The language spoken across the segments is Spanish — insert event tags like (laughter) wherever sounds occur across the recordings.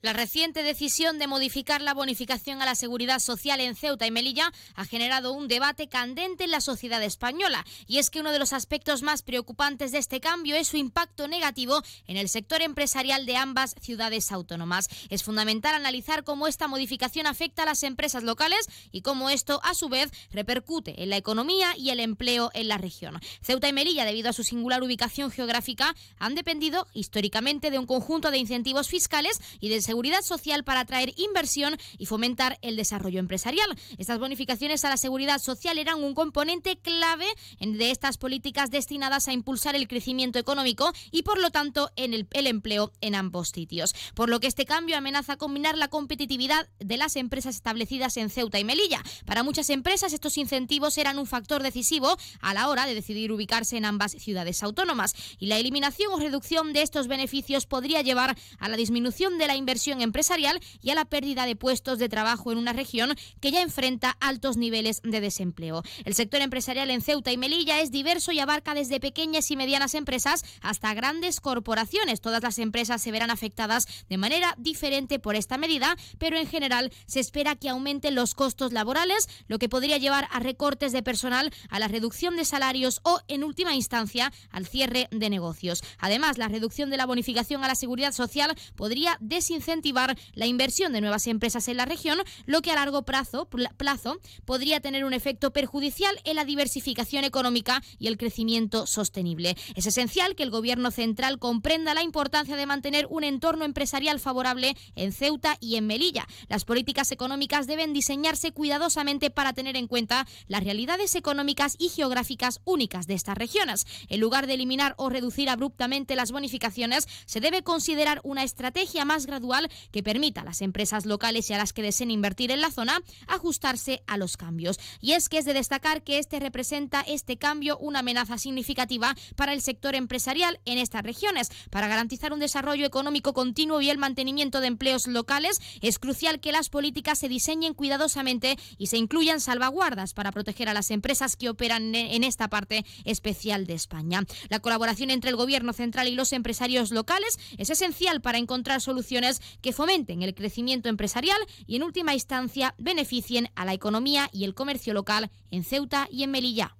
La reciente decisión de modificar la bonificación a la seguridad social en Ceuta y Melilla ha generado un debate candente en la sociedad española. Y es que uno de los aspectos más preocupantes de este cambio es su impacto negativo en el sector empresarial de ambas ciudades autónomas. Es fundamental analizar cómo esta modificación afecta a las empresas locales y cómo esto, a su vez, repercute en la economía y el empleo en la región. Ceuta y Melilla, debido a su singular ubicación geográfica, han dependido históricamente de un conjunto de incentivos fiscales y de seguridad social para atraer inversión y fomentar el desarrollo empresarial. Estas bonificaciones a la seguridad social eran un componente clave de estas políticas destinadas a impulsar el crecimiento económico y, por lo tanto, en el, el empleo en ambos sitios. Por lo que este cambio amenaza combinar la competitividad de las empresas establecidas en Ceuta y Melilla. Para muchas empresas, estos incentivos eran un factor decisivo a la hora de decidir ubicarse en ambas ciudades autónomas. Y la eliminación o reducción de estos beneficios podría llevar a la disminución de la inversión empresarial y a la pérdida de puestos de trabajo en una región que ya enfrenta altos niveles de desempleo. El sector empresarial en Ceuta y Melilla es diverso y abarca desde pequeñas y medianas empresas hasta grandes corporaciones. Todas las empresas se verán afectadas de manera diferente por esta medida, pero en general se espera que aumenten los costos laborales, lo que podría llevar a recortes de personal, a la reducción de salarios o, en última instancia, al cierre de negocios. Además, la reducción de la bonificación a la seguridad social podría desincentivar incentivar la inversión de nuevas empresas en la región, lo que a largo plazo, plazo podría tener un efecto perjudicial en la diversificación económica y el crecimiento sostenible. Es esencial que el Gobierno central comprenda la importancia de mantener un entorno empresarial favorable en Ceuta y en Melilla. Las políticas económicas deben diseñarse cuidadosamente para tener en cuenta las realidades económicas y geográficas únicas de estas regiones. En lugar de eliminar o reducir abruptamente las bonificaciones, se debe considerar una estrategia más gradual que permita a las empresas locales y a las que deseen invertir en la zona ajustarse a los cambios. Y es que es de destacar que este representa este cambio una amenaza significativa para el sector empresarial en estas regiones. Para garantizar un desarrollo económico continuo y el mantenimiento de empleos locales, es crucial que las políticas se diseñen cuidadosamente y se incluyan salvaguardas para proteger a las empresas que operan en esta parte especial de España. La colaboración entre el Gobierno central y los empresarios locales es esencial para encontrar soluciones que fomenten el crecimiento empresarial y en última instancia beneficien a la economía y el comercio local en Ceuta y en Melilla.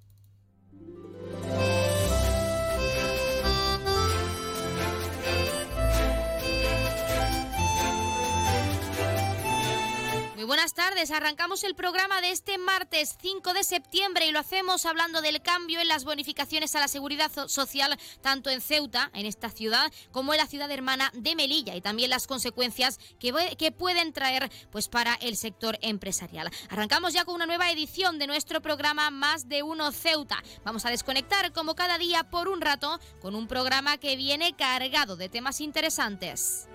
Buenas tardes. Arrancamos el programa de este martes 5 de septiembre y lo hacemos hablando del cambio en las bonificaciones a la seguridad social tanto en Ceuta, en esta ciudad, como en la ciudad hermana de Melilla y también las consecuencias que, que pueden traer pues para el sector empresarial. Arrancamos ya con una nueva edición de nuestro programa Más de Uno Ceuta. Vamos a desconectar como cada día por un rato con un programa que viene cargado de temas interesantes.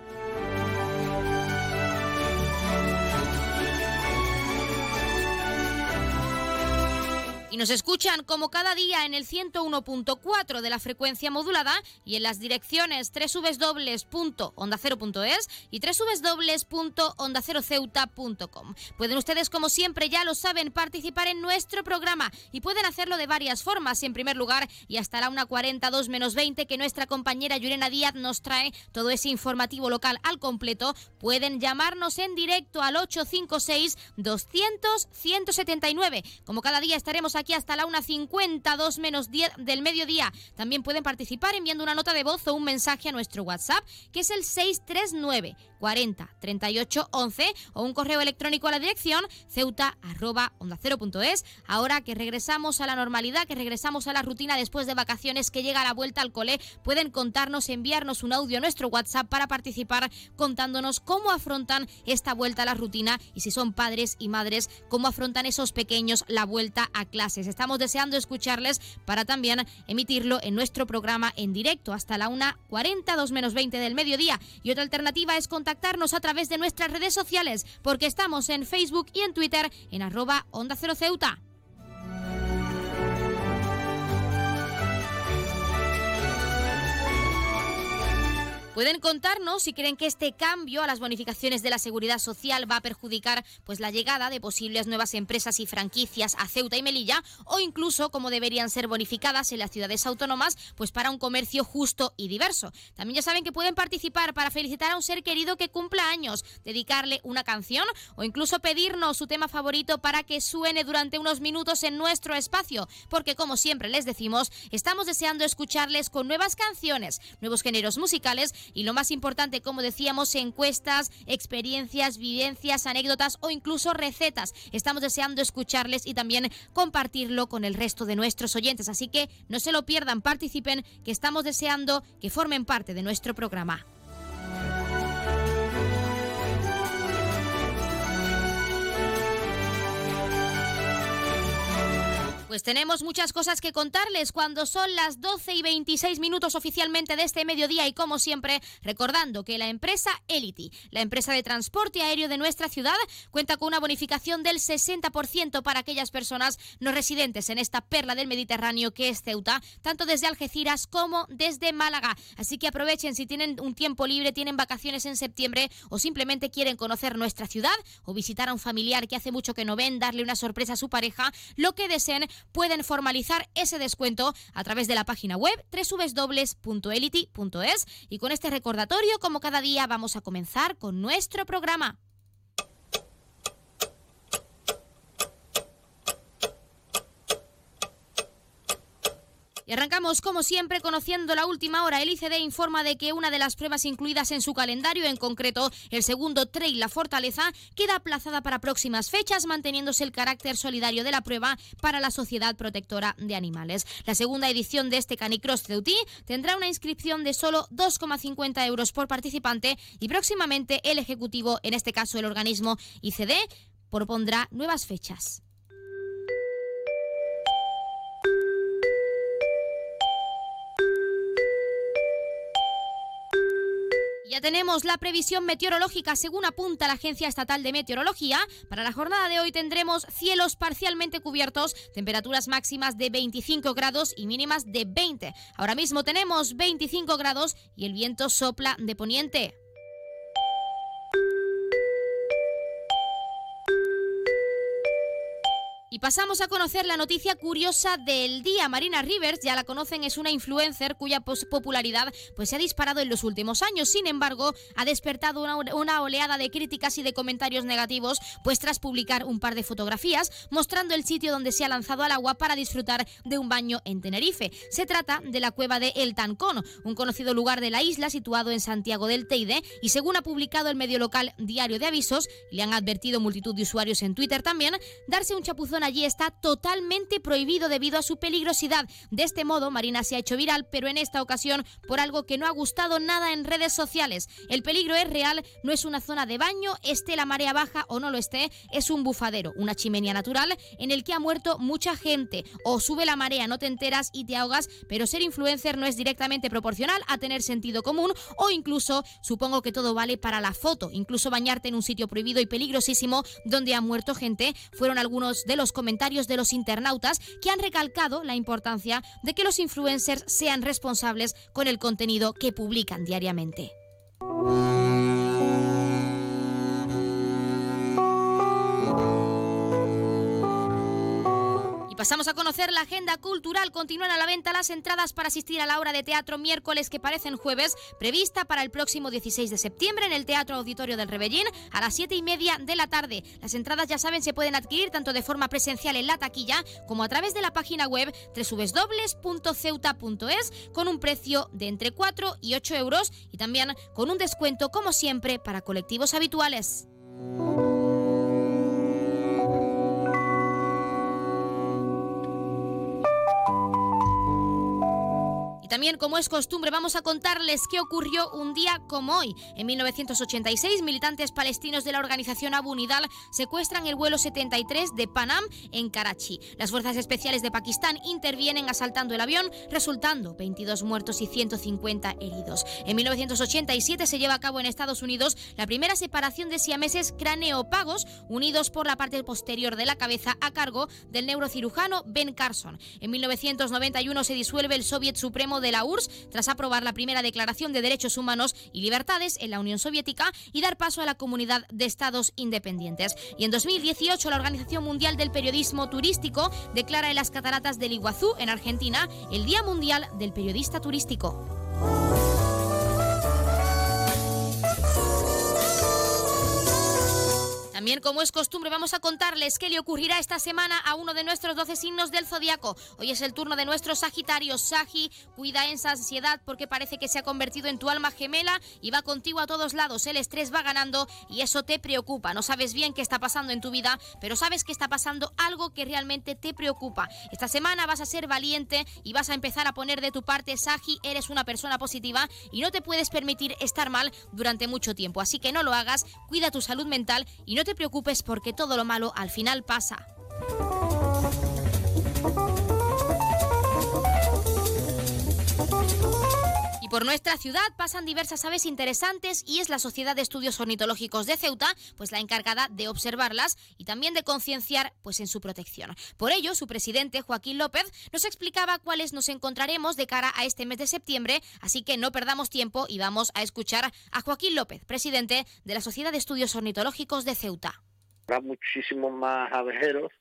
Y nos escuchan como cada día en el 101.4 de la frecuencia modulada y en las direcciones www.ondacero.es y www.ondaceroceuta.com. Pueden ustedes, como siempre, ya lo saben, participar en nuestro programa y pueden hacerlo de varias formas. En primer lugar, y hasta la 1.42 menos 20 que nuestra compañera Yurena Díaz nos trae todo ese informativo local al completo, pueden llamarnos en directo al 856 200 179. Como cada día estaremos aquí aquí hasta la 1.52 menos 10 del mediodía. También pueden participar enviando una nota de voz o un mensaje a nuestro WhatsApp, que es el 639 40 38 11 o un correo electrónico a la dirección ceuta arroba onda es. Ahora que regresamos a la normalidad, que regresamos a la rutina después de vacaciones, que llega la vuelta al cole, pueden contarnos, enviarnos un audio a nuestro WhatsApp para participar contándonos cómo afrontan esta vuelta a la rutina y si son padres y madres, cómo afrontan esos pequeños la vuelta a clase Estamos deseando escucharles para también emitirlo en nuestro programa en directo hasta la 1.40, 2 menos 20 del mediodía. Y otra alternativa es contactarnos a través de nuestras redes sociales, porque estamos en Facebook y en Twitter en arroba Onda Cero Ceuta. Pueden contarnos si creen que este cambio a las bonificaciones de la seguridad social va a perjudicar pues la llegada de posibles nuevas empresas y franquicias a Ceuta y Melilla o incluso cómo deberían ser bonificadas en las ciudades autónomas pues para un comercio justo y diverso. También ya saben que pueden participar para felicitar a un ser querido que cumpla años, dedicarle una canción o incluso pedirnos su tema favorito para que suene durante unos minutos en nuestro espacio, porque como siempre les decimos, estamos deseando escucharles con nuevas canciones, nuevos géneros musicales y lo más importante, como decíamos, encuestas, experiencias, vivencias, anécdotas o incluso recetas. Estamos deseando escucharles y también compartirlo con el resto de nuestros oyentes. Así que no se lo pierdan, participen, que estamos deseando que formen parte de nuestro programa. Pues tenemos muchas cosas que contarles cuando son las 12 y 26 minutos oficialmente de este mediodía y como siempre recordando que la empresa Elity, la empresa de transporte aéreo de nuestra ciudad, cuenta con una bonificación del 60% para aquellas personas no residentes en esta perla del Mediterráneo que es Ceuta, tanto desde Algeciras como desde Málaga. Así que aprovechen si tienen un tiempo libre, tienen vacaciones en septiembre o simplemente quieren conocer nuestra ciudad o visitar a un familiar que hace mucho que no ven, darle una sorpresa a su pareja, lo que deseen pueden formalizar ese descuento a través de la página web www.elity.es y con este recordatorio, como cada día, vamos a comenzar con nuestro programa. Y arrancamos, como siempre, conociendo la última hora. El ICD informa de que una de las pruebas incluidas en su calendario, en concreto el segundo Trail La Fortaleza, queda aplazada para próximas fechas, manteniéndose el carácter solidario de la prueba para la Sociedad Protectora de Animales. La segunda edición de este Canicross Ceutí tendrá una inscripción de solo 2,50 euros por participante y próximamente el Ejecutivo, en este caso el organismo ICD, propondrá nuevas fechas. Ya tenemos la previsión meteorológica según apunta la Agencia Estatal de Meteorología. Para la jornada de hoy tendremos cielos parcialmente cubiertos, temperaturas máximas de 25 grados y mínimas de 20. Ahora mismo tenemos 25 grados y el viento sopla de poniente. Y pasamos a conocer la noticia curiosa del día. Marina Rivers, ya la conocen, es una influencer cuya popularidad pues, se ha disparado en los últimos años. Sin embargo, ha despertado una, una, oleada de críticas y de comentarios negativos, pues tras publicar un par de fotografías mostrando el sitio donde se ha lanzado al agua para disfrutar de un baño en Tenerife. Se trata de la cueva de El Tancón, un conocido lugar de la isla situado en Santiago del Teide, y según ha publicado el medio local Diario de Avisos, le han advertido multitud de usuarios en Twitter también, darse un chapuzón allí está totalmente prohibido debido a su peligrosidad. De este modo, Marina se ha hecho viral, pero en esta ocasión por algo que no ha gustado nada en redes sociales. El peligro es real, no es una zona de baño, esté la marea baja o no lo esté, es un bufadero, una chimenea natural en el que ha muerto mucha gente. O sube la marea, no te enteras y te ahogas, pero ser influencer no es directamente proporcional a tener sentido común o incluso supongo que todo vale para la foto. Incluso bañarte en un sitio prohibido y peligrosísimo donde ha muerto gente fueron algunos de los comentarios de los internautas que han recalcado la importancia de que los influencers sean responsables con el contenido que publican diariamente. Pasamos a conocer la agenda cultural. Continúan a la venta las entradas para asistir a la obra de teatro miércoles que parecen jueves, prevista para el próximo 16 de septiembre en el Teatro Auditorio del Rebellín a las 7 y media de la tarde. Las entradas, ya saben, se pueden adquirir tanto de forma presencial en la taquilla como a través de la página web www.ceuta.es con un precio de entre 4 y 8 euros y también con un descuento, como siempre, para colectivos habituales. También, como es costumbre, vamos a contarles qué ocurrió un día como hoy. En 1986, militantes palestinos de la organización Abu Nidal secuestran el vuelo 73 de Panam en Karachi. Las fuerzas especiales de Pakistán intervienen asaltando el avión, resultando 22 muertos y 150 heridos. En 1987 se lleva a cabo en Estados Unidos la primera separación de siameses craneopagos unidos por la parte posterior de la cabeza a cargo del neurocirujano Ben Carson. En 1991 se disuelve el Soviet Supremo de la URSS tras aprobar la primera Declaración de Derechos Humanos y Libertades en la Unión Soviética y dar paso a la Comunidad de Estados Independientes. Y en 2018 la Organización Mundial del Periodismo Turístico declara en las cataratas del Iguazú, en Argentina, el Día Mundial del Periodista Turístico. También, como es costumbre, vamos a contarles qué le ocurrirá esta semana a uno de nuestros 12 signos del zodiaco. Hoy es el turno de nuestro Sagitario. Sagi, cuida esa ansiedad porque parece que se ha convertido en tu alma gemela y va contigo a todos lados. El estrés va ganando y eso te preocupa. No sabes bien qué está pasando en tu vida, pero sabes que está pasando algo que realmente te preocupa. Esta semana vas a ser valiente y vas a empezar a poner de tu parte. Sagi, eres una persona positiva y no te puedes permitir estar mal durante mucho tiempo. Así que no lo hagas, cuida tu salud mental y no te preocupes porque todo lo malo al final pasa. Por nuestra ciudad pasan diversas aves interesantes y es la Sociedad de Estudios Ornitológicos de Ceuta pues la encargada de observarlas y también de concienciar pues en su protección. Por ello, su presidente Joaquín López nos explicaba cuáles nos encontraremos de cara a este mes de septiembre, así que no perdamos tiempo y vamos a escuchar a Joaquín López, presidente de la Sociedad de Estudios Ornitológicos de Ceuta. Habrá muchísimos más abejeros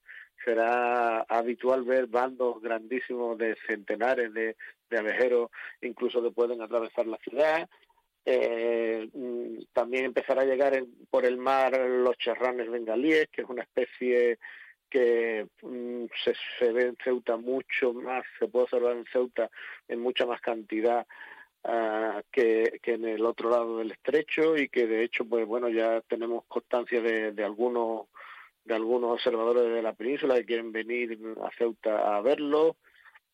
será habitual ver bandos grandísimos de centenares de, abejeros, incluso que pueden atravesar la ciudad. Eh, mm, también empezará a llegar por el mar los charranes bengalíes, que es una especie que mm, se, ve en Ceuta mucho más, se puede observar en Ceuta en mucha más cantidad ah, que, en el otro lado del estrecho y que de hecho, pues bueno, ya tenemos constancia de, de algunos de algunos observadores de la península que quieren venir a Ceuta a verlo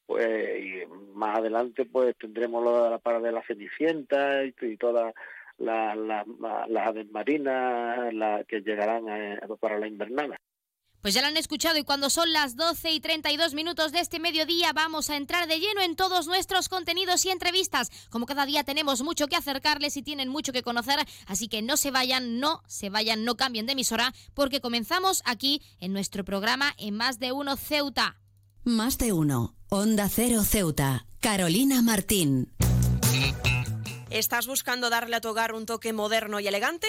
pues y más adelante pues tendremos la para de la Cenicienta y, todas las aves marinas la, que llegarán eh, para la invernada. Pues ya lo han escuchado y cuando son las 12 y 32 minutos de este mediodía vamos a entrar de lleno en todos nuestros contenidos y entrevistas. Como cada día tenemos mucho que acercarles y tienen mucho que conocer, así que no se vayan, no se vayan, no cambien de emisora porque comenzamos aquí en nuestro programa en Más de Uno Ceuta. Más de Uno, Onda Cero Ceuta, Carolina Martín. ¿Estás buscando darle a tu hogar un toque moderno y elegante?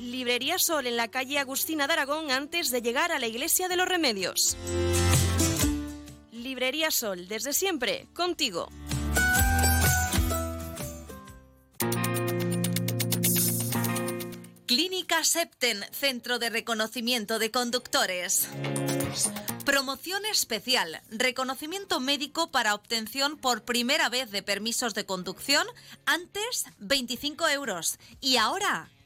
Librería Sol en la calle Agustina de Aragón antes de llegar a la Iglesia de los Remedios. Librería Sol, desde siempre, contigo. Clínica Septen, Centro de Reconocimiento de Conductores. Promoción especial, reconocimiento médico para obtención por primera vez de permisos de conducción, antes 25 euros y ahora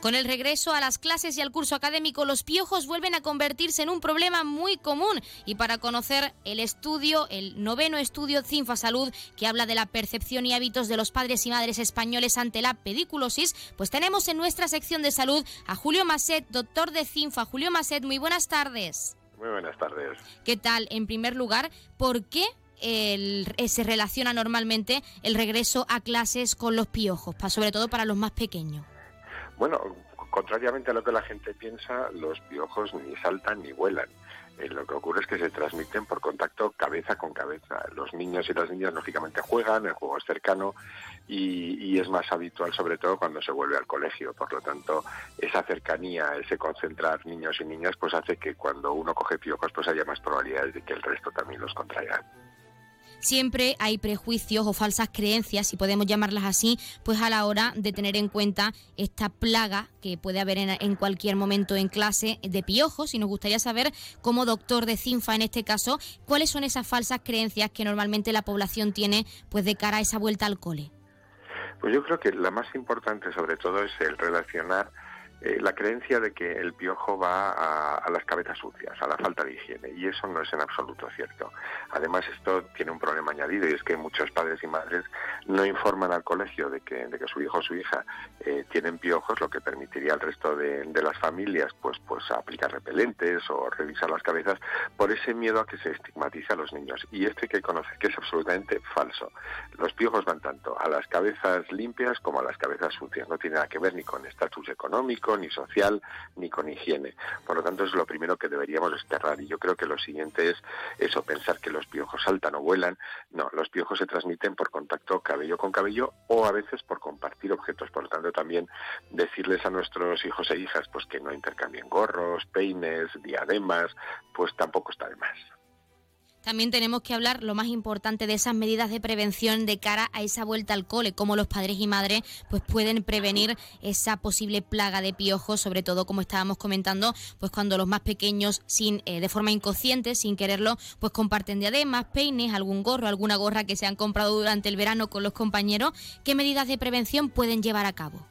Con el regreso a las clases y al curso académico, los piojos vuelven a convertirse en un problema muy común. Y para conocer el estudio, el noveno estudio CINFA Salud, que habla de la percepción y hábitos de los padres y madres españoles ante la pediculosis, pues tenemos en nuestra sección de salud a Julio Maset, doctor de CINFA. Julio Maset, muy buenas tardes. Muy buenas tardes. ¿Qué tal? En primer lugar, ¿por qué se relaciona normalmente el regreso a clases con los piojos, sobre todo para los más pequeños? Bueno, contrariamente a lo que la gente piensa, los piojos ni saltan ni vuelan. Eh, lo que ocurre es que se transmiten por contacto cabeza con cabeza. Los niños y las niñas lógicamente juegan, el juego es cercano y, es más habitual sobre todo cuando se vuelve al colegio. Por lo tanto, esa cercanía, ese concentrar niños y niñas, pues hace que cuando uno coge piojos pues haya más probabilidades de que el resto también los contraigan siempre hay prejuicios o falsas creencias, si podemos llamarlas así, pues a la hora de tener en cuenta esta plaga que puede haber en, cualquier momento en clase de piojos y nos gustaría saber, como doctor de CINFA en este caso, cuáles son esas falsas creencias que normalmente la población tiene pues de cara a esa vuelta al cole. Pues yo creo que la más importante sobre todo es el relacionar eh, la creencia de que el piojo va a, las cabezas sucias, a la falta de higiene, y eso no es en absoluto cierto. Además, esto tiene un problema añadido y es que muchos padres y madres no informan al colegio de que, de que su hijo o su hija eh, tienen piojos, lo que permitiría al resto de, las familias pues, pues aplicar repelentes o revisar las cabezas por ese miedo a que se estigmatice a los niños. Y esto hay que conocer que es absolutamente falso. Los piojos van tanto a las cabezas limpias como a las cabezas sucias. No tiene nada que ver ni con estatus económico, ni social, ni con higiene. Por lo tanto, es lo primero que deberíamos desterrar. Y yo creo que lo siguiente es eso, pensar que los piojos saltan o vuelan. No, los piojos se transmiten por contacto cabello con cabello o a veces por compartir objetos. Por lo tanto, también decirles a nuestros hijos e hijas pues que no intercambien gorros, peines, diademas, pues tampoco está de más. También tenemos que hablar lo más importante de esas medidas de prevención de cara a esa vuelta al cole, cómo los padres y madres pues pueden prevenir esa posible plaga de piojos, sobre todo como estábamos comentando, pues cuando los más pequeños sin eh, de forma inconsciente, sin quererlo, pues comparten diademas, peines, algún gorro, alguna gorra que se han comprado durante el verano con los compañeros, ¿qué medidas de prevención pueden llevar a cabo?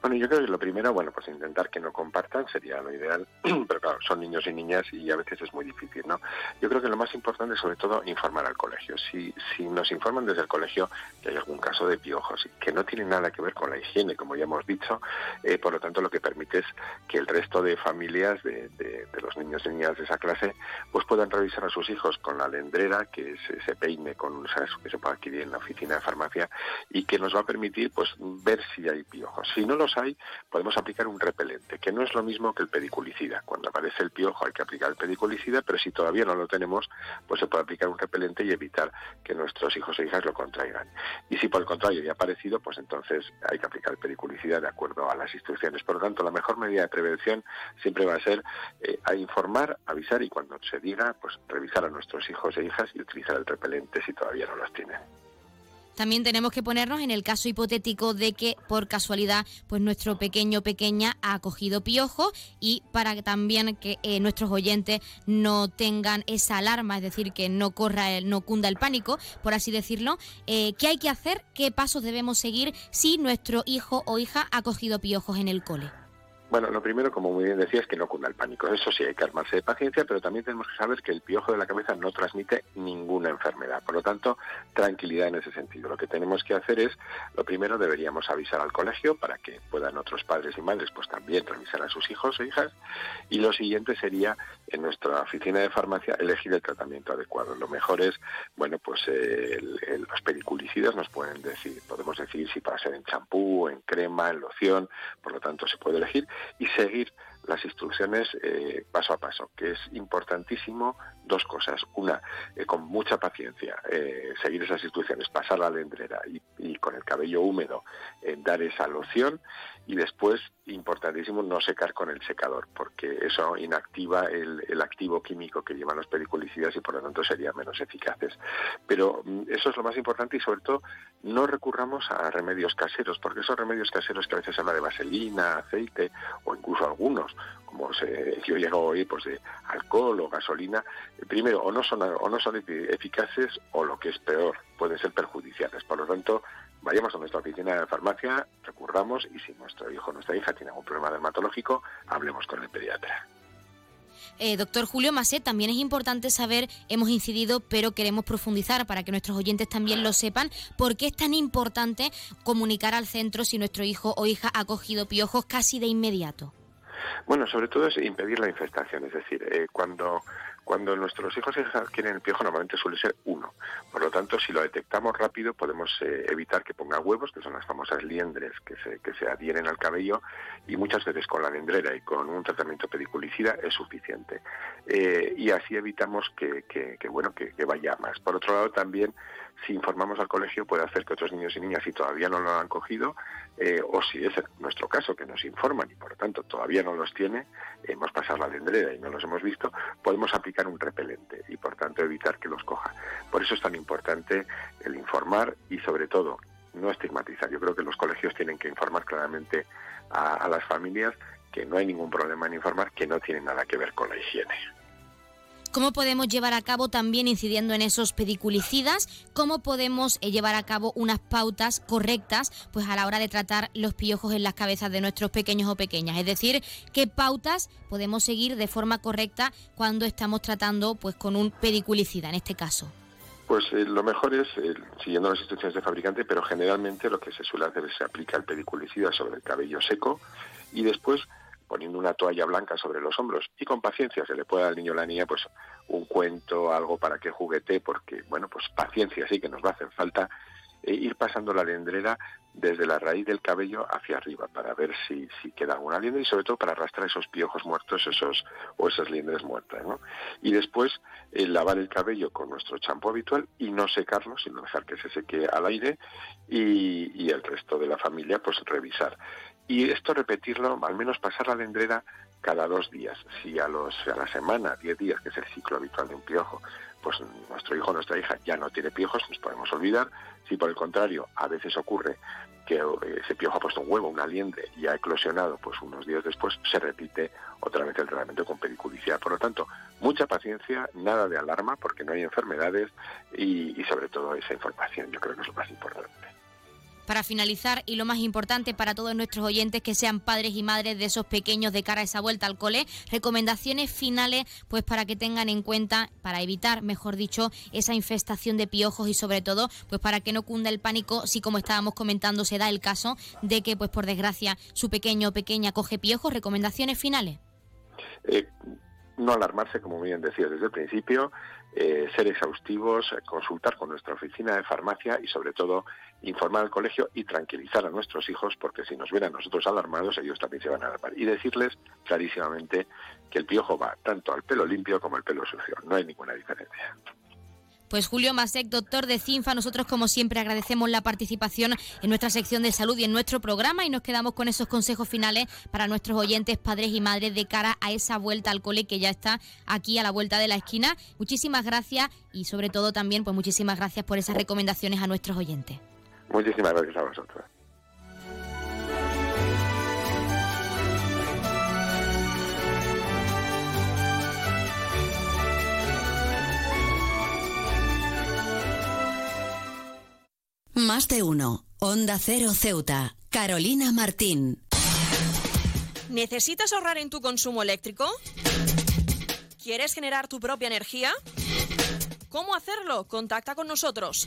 Bueno, yo creo que lo primero, bueno, pues intentar que no compartan sería lo ideal, (clears throat) pero claro, son niños y niñas y a veces es muy difícil, ¿no? Yo creo que lo más importante es sobre todo informar al colegio. Si, si nos informan desde el colegio que hay algún caso de piojos que no tiene nada que ver con la higiene, como ya hemos dicho, eh, por lo tanto lo que permite es que el resto de familias de, los niños y niñas de esa clase pues puedan revisar a sus hijos con la lendrera, que se, peine con un que se puede adquirir en la oficina de farmacia y que nos va a permitir pues ver si hay piojos. Si no hay, podemos aplicar un repelente, que no es lo mismo que el pediculicida. Cuando aparece el piojo hay que aplicar el pediculicida, pero si todavía no lo tenemos, pues se puede aplicar un repelente y evitar que nuestros hijos e hijas lo contraigan. Y si por el contrario ya ha aparecido, pues entonces hay que aplicar el pediculicida de acuerdo a las instrucciones. Por lo tanto, la mejor medida de prevención siempre va a ser eh, a informar, avisar y cuando se diga, pues revisar a nuestros hijos e hijas y utilizar el repelente si todavía no los tienen. También tenemos que ponernos en el caso hipotético de que por casualidad pues nuestro pequeño pequeña ha cogido piojo y para también que eh, nuestros oyentes no tengan esa alarma, es decir, que no corra el, no cunda el pánico, por así decirlo, eh, ¿qué hay que hacer? ¿Qué pasos debemos seguir si nuestro hijo o hija ha cogido piojos en el cole? Bueno, lo primero, como muy bien decía, es que no cunda el pánico. Eso sí, hay que armarse de paciencia, pero también tenemos que saber que el piojo de la cabeza no transmite ninguna enfermedad. Por lo tanto, tranquilidad en ese sentido. Lo que tenemos que hacer es, lo primero, deberíamos avisar al colegio para que puedan otros padres y madres pues también revisar a sus hijos e hijas. Y lo siguiente sería, en nuestra oficina de farmacia, elegir el tratamiento adecuado. Lo mejor es, bueno, pues los pediculicidas nos pueden decir, podemos decir si para ser en champú, en crema, en loción, por lo tanto se puede elegir y seguir las instrucciones eh, paso a paso, que es importantísimo dos cosas. Una, eh, con mucha paciencia, eh, seguir esas instrucciones, pasar la lendrera y, con el cabello húmedo dar esa loción y después, importantísimo, no secar con el secador, porque eso inactiva el, el activo químico que llevan los pediculicidas y por lo tanto serían menos eficaces. Pero mm, eso es lo más importante y sobre todo no recurramos a remedios caseros, porque esos remedios caseros que a veces se habla de vaselina, aceite o incluso algunos, como se, yo llego oír, pues de alcohol o gasolina, primero o no son o no son eficaces o lo que es peor, pueden ser perjudiciales. Por lo tanto, vayamos a nuestra oficina de farmacia, recurramos y si nuestro hijo o nuestra hija tiene algún problema dermatológico, hablemos con el pediatra. Eh, doctor Julio Macet, también es importante saber, hemos incidido, pero queremos profundizar para que nuestros oyentes también lo sepan, por qué es tan importante comunicar al centro si nuestro hijo o hija ha cogido piojos casi de inmediato. Bueno, sobre todo es impedir la infestación, es decir, eh, cuando cuando nuestros hijos adquieren el piojo normalmente suele ser uno. Por lo tanto, si lo detectamos rápido podemos eh, evitar que ponga huevos, que son las famosas liendres que se, adhieren al cabello y muchas veces con la liendrera y con un tratamiento pediculicida es suficiente. Eh, y así evitamos que, bueno, que, que vaya más. Por otro lado, también si informamos al colegio puede hacer que otros niños y niñas, si todavía no lo han cogido, eh, o si es nuestro caso que nos informan y por lo tanto todavía no los tiene, hemos pasado la dendrera y no los hemos visto, podemos aplicar un repelente y por tanto evitar que los coja. Por eso es tan importante el informar y sobre todo no estigmatizar. Yo creo que los colegios tienen que informar claramente a las familias que no hay ningún problema en informar que no tiene nada que ver con la higiene cómo podemos llevar a cabo también incidiendo en esos pediculicidas, cómo podemos eh, llevar a cabo unas pautas correctas pues a la hora de tratar los piojos en las cabezas de nuestros pequeños o pequeñas, es decir, qué pautas podemos seguir de forma correcta cuando estamos tratando pues con un pediculicida en este caso. Pues eh, lo mejor es eh, siguiendo las instrucciones del fabricante, pero generalmente lo que se suele hacer es se aplica el pediculicida sobre el cabello seco y después poniendo una toalla blanca sobre los hombros y con paciencia se le puede al niño o la niña pues un cuento, algo para que juguete, porque bueno, pues paciencia sí que nos va a hacer falta e ir pasando la lendrera desde la raíz del cabello hacia arriba para ver si, si queda alguna liendra y sobre todo para arrastrar esos piojos muertos esos o esas liendres muertas. ¿no? Y después eh, lavar el cabello con nuestro champú habitual y no secarlo, sino dejar que se seque al aire y, y el resto de la familia pues revisar. Y esto repetirlo, al menos pasar la lendrera cada dos días. Si a, los, a la semana, diez días, que es el ciclo habitual de un piojo, pues nuestro hijo o nuestra hija ya no tiene piojos, nos podemos olvidar. Si por el contrario, a veces ocurre que ese piojo ha puesto un huevo, una liendre y ha eclosionado, pues unos días después se repite otra vez el tratamiento con pediculicidad. Por lo tanto, mucha paciencia, nada de alarma porque no hay enfermedades y, y sobre todo esa información, yo creo que es lo más importante para finalizar y lo más importante para todos nuestros oyentes que sean padres y madres de esos pequeños de cara a esa vuelta al cole, recomendaciones finales pues para que tengan en cuenta, para evitar, mejor dicho, esa infestación de piojos y sobre todo pues para que no cunda el pánico si como estábamos comentando se da el caso de que pues por desgracia su pequeño o pequeña coge piojos, recomendaciones finales. Eh, no alarmarse, como bien decía desde el principio, eh, ser exhaustivos, consultar con nuestra oficina de farmacia y sobre todo informar al colegio y tranquilizar a nuestros hijos porque si nos ven a nosotros alarmados ellos también se van a alarmar y decirles clarísimamente que el piojo va tanto al pelo limpio como al pelo sucio, no hay ninguna diferencia. Pues Julio Masek, doctor de CINFA, nosotros como siempre agradecemos la participación en nuestra sección de salud y en nuestro programa y nos quedamos con esos consejos finales para nuestros oyentes, padres y madres de cara a esa vuelta al cole que ya está aquí a la vuelta de la esquina. Muchísimas gracias y sobre todo también pues muchísimas gracias por esas recomendaciones a nuestros oyentes. Muchísimas gracias a vosotros. Más de uno. Onda Cero Ceuta. Carolina Martín. ¿Necesitas ahorrar en tu consumo eléctrico? ¿Quieres generar tu propia energía? ¿Cómo hacerlo? Contacta con nosotros.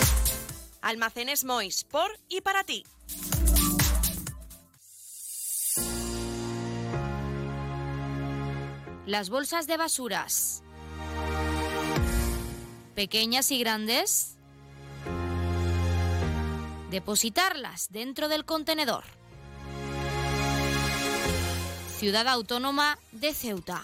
Almacenes Mois, por y para ti. Las bolsas de basuras. Pequeñas y grandes. Depositarlas dentro del contenedor. Ciudad Autónoma de Ceuta.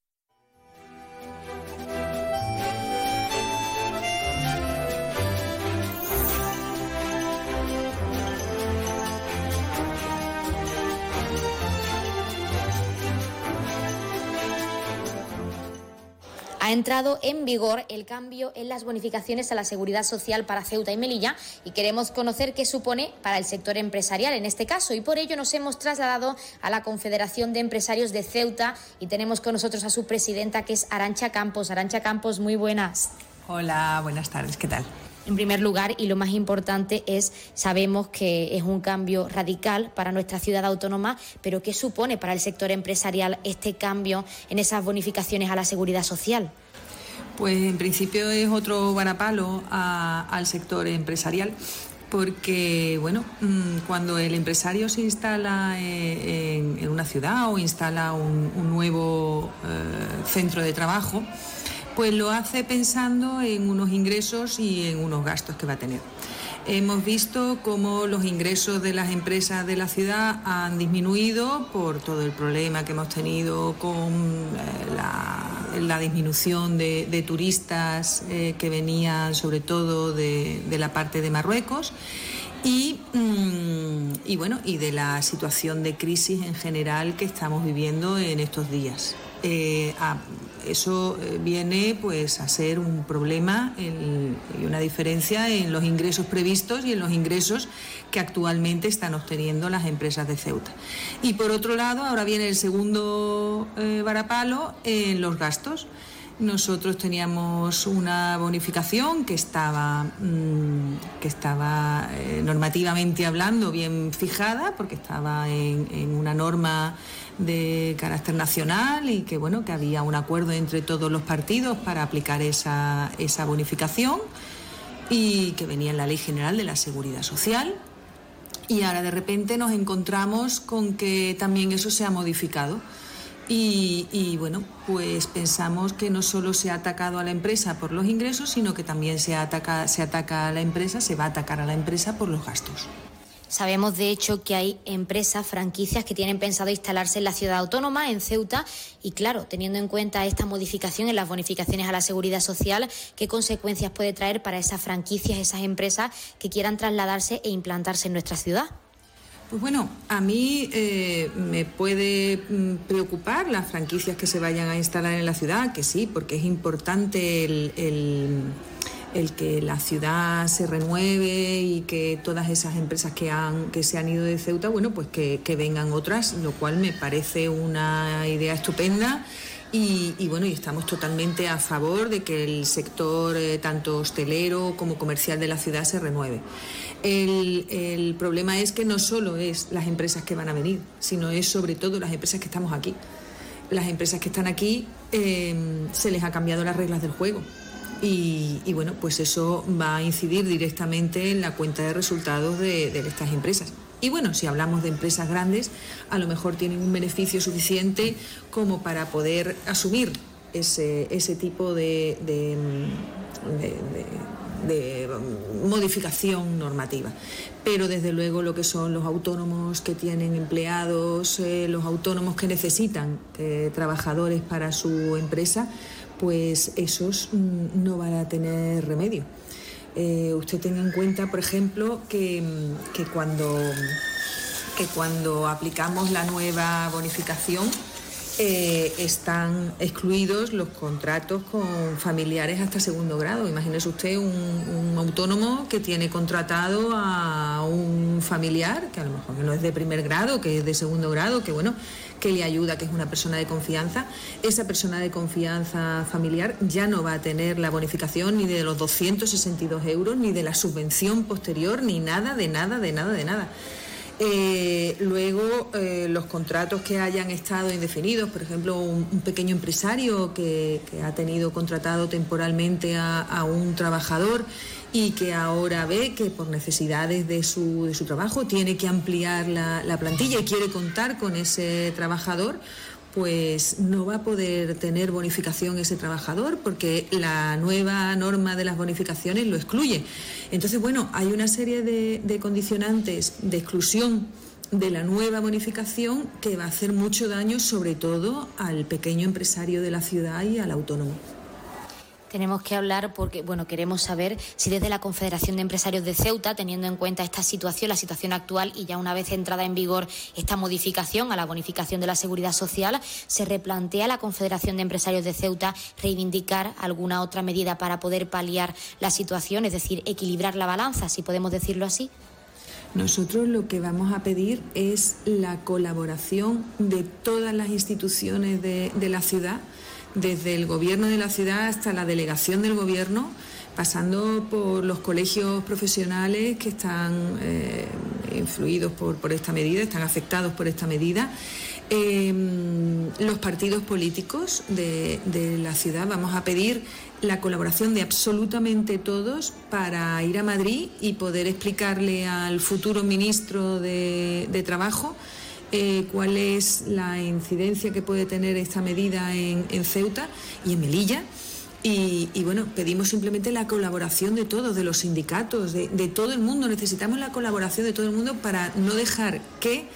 Ha entrado en vigor el cambio en las bonificaciones a la seguridad social para Ceuta y Melilla y queremos conocer qué supone para el sector empresarial en este caso y por ello nos hemos trasladado a la Confederación de Empresarios de Ceuta y tenemos con nosotros a su presidenta que es Arancha Campos. Arancha Campos, muy buenas. Hola, buenas tardes, ¿qué tal? En primer lugar, y lo más importante es, sabemos que es un cambio radical para nuestra ciudad autónoma, pero ¿qué supone para el sector empresarial este cambio en esas bonificaciones a la seguridad social? Pues en principio es otro varapalo a- al sector empresarial porque bueno, mm, cuando el empresario se instala eh, en, una ciudad o instala un, nuevo eh, centro de trabajo, pues lo hace pensando en unos ingresos y en unos gastos que va a tener. Hemos visto cómo los ingresos de las empresas de la ciudad han disminuido por todo el problema que hemos tenido con eh, la, disminución de, turistas eh, que venían sobre todo de, la parte de Marruecos y, mm, y, bueno y de la situación de crisis en general que estamos viviendo en estos días. Eh, eso eh, viene pues a ser un problema y una diferencia en los ingresos previstos y en los ingresos que actualmente están obteniendo las empresas de Ceuta. Y por otro lado, ahora viene el segundo eh, varapalo en los gastos. Nosotros teníamos una bonificación que estaba, mm, que estaba eh, normativamente hablando bien fijada, porque estaba en una norma de carácter nacional y que bueno que había un acuerdo entre todos los partidos para aplicar esa, esa bonificación y que venía en la Ley General de la Seguridad Social. Y ahora de repente nos encontramos con que también eso se ha modificado. Y, bueno, pues pensamos que no solo se ha atacado a la empresa por los ingresos, sino que también se ataca, se ataca a la empresa, se va a atacar a la empresa por los gastos. Sabemos, de hecho, que hay empresas, franquicias que tienen pensado instalarse en la ciudad autónoma, en Ceuta, y claro, teniendo en cuenta esta modificación en las bonificaciones a la seguridad social, ¿qué consecuencias puede traer para esas franquicias, esas empresas que quieran trasladarse e implantarse en nuestra ciudad? Pues bueno, a mí eh, me puede mm, preocupar las franquicias que se vayan a instalar en la ciudad, que sí, porque es importante el el que la ciudad se renueve y que todas esas empresas que, han, que se han ido de Ceuta, bueno, pues que, vengan otras, lo cual me parece una idea estupenda. Y, bueno, y estamos totalmente a favor de que el sector eh, tanto hostelero como comercial de la ciudad se renueve. El, problema es que no solo es las empresas que van a venir, sino es sobre todo las empresas que estamos aquí. Las empresas que están aquí eh, se les ha cambiado las reglas del juego. Y, bueno, pues eso va a incidir directamente en la cuenta de resultados de, estas empresas. Y bueno, si hablamos de empresas grandes, a lo mejor tienen un beneficio suficiente como para poder asumir ese, ese tipo de, de, modificación normativa. Pero desde luego lo que son los autónomos que tienen empleados, eh, los autónomos que necesitan eh, trabajadores para su empresa, pues esos mm, no van a tener remedio. Eh, usted tenga en cuenta, por ejemplo, que, mm, cuando, que cuando aplicamos la nueva bonificación, eh, están excluidos los contratos con familiares hasta segundo grado. Imagínese usted un, autónomo que tiene contratado a un familiar, que a lo mejor no es de primer grado, que es de segundo grado, que bueno, que le ayuda, que es una persona de confianza. Esa persona de confianza familiar ya no va a tener la bonificación ni de los 262 euros, ni de la subvención posterior, ni nada, de nada, de nada, de nada. Eh, luego, eh, los contratos que hayan estado indefinidos, por ejemplo, un, pequeño empresario que, ha tenido contratado temporalmente a, un trabajador y que ahora ve que por necesidades de su, de su trabajo tiene que ampliar la, la plantilla y quiere contar con ese trabajador, pues no va a poder tener bonificación ese trabajador porque la nueva norma de las bonificaciones lo excluye. Entonces, bueno, hay una serie de, condicionantes de exclusión de la nueva bonificación que va a hacer mucho daño sobre todo al pequeño empresario de la ciudad y al autónomo tenemos que hablar porque, bueno, queremos saber si desde la Confederación de Empresarios de Ceuta, teniendo en cuenta esta situación, la situación actual y ya una vez entrada en vigor esta modificación a la bonificación de la seguridad social, se replantea la Confederación de Empresarios de Ceuta reivindicar alguna otra medida para poder paliar la situación, es decir, equilibrar la balanza, si podemos decirlo así. Nosotros lo que vamos a pedir es la colaboración de todas las instituciones de, de la ciudad desde el gobierno de la ciudad hasta la delegación del gobierno, pasando por los colegios profesionales que están eh, influidos por, por, esta medida, están afectados por esta medida. Em, los partidos políticos de, la ciudad vamos a pedir la colaboración de absolutamente todos para ir a Madrid y poder explicarle al futuro ministro de, Trabajo eh, cuál es la incidencia que puede tener esta medida en, Ceuta y en Melilla. Y, bueno, pedimos simplemente la colaboración de todos, de los sindicatos, de todo el mundo. Necesitamos la colaboración de todo el mundo para no dejar que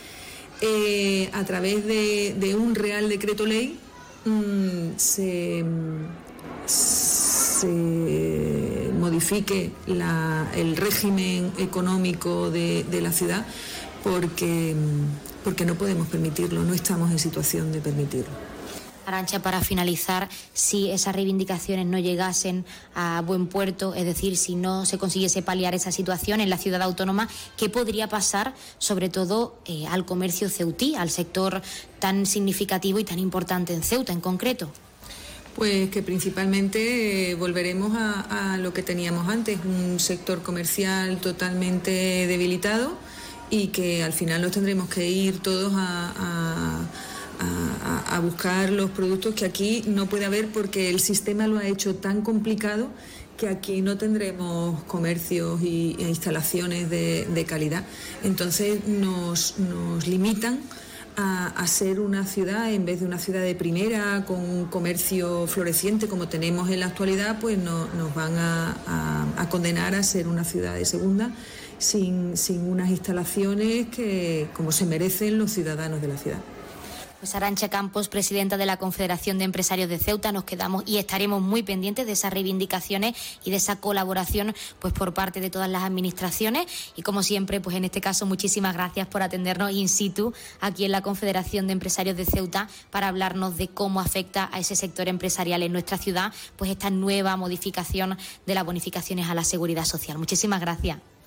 eh, a través de, un Real Decreto Ley mm, se, modifique el régimen económico de, la ciudad porque, porque no podemos permitirlo, no estamos en situación de permitirlo. Arancha, para finalizar, si esas reivindicaciones no llegasen a buen puerto, es decir, si no se consiguiese paliar esa situación en la ciudad autónoma, ¿qué podría pasar, sobre todo, eh, al comercio ceutí, al sector tan significativo y tan importante en Ceuta en concreto? Pues que principalmente eh, volveremos a, lo que teníamos antes, un sector comercial totalmente debilitado y que al final nos tendremos que ir todos a a, buscar los productos que aquí no puede haber porque el sistema lo ha hecho tan complicado que aquí no tendremos comercios y, e instalaciones de, calidad. Entonces nos, limitan a, ser una ciudad, en vez de una ciudad de primera, con un comercio floreciente como tenemos en la actualidad, pues nos van a, condenar a ser una ciudad de segunda sin, unas instalaciones que como se merecen los ciudadanos de la ciudad. Pues Arancha Campos, presidenta de la Confederación de Empresarios de Ceuta, nos quedamos y estaremos muy pendientes de esas reivindicaciones y de esa colaboración pues por parte de todas las administraciones y como siempre, pues en este caso muchísimas gracias por atendernos in situ aquí en la Confederación de Empresarios de Ceuta para hablarnos de cómo afecta a ese sector empresarial en nuestra ciudad pues esta nueva modificación de las bonificaciones a la seguridad social. Muchísimas gracias.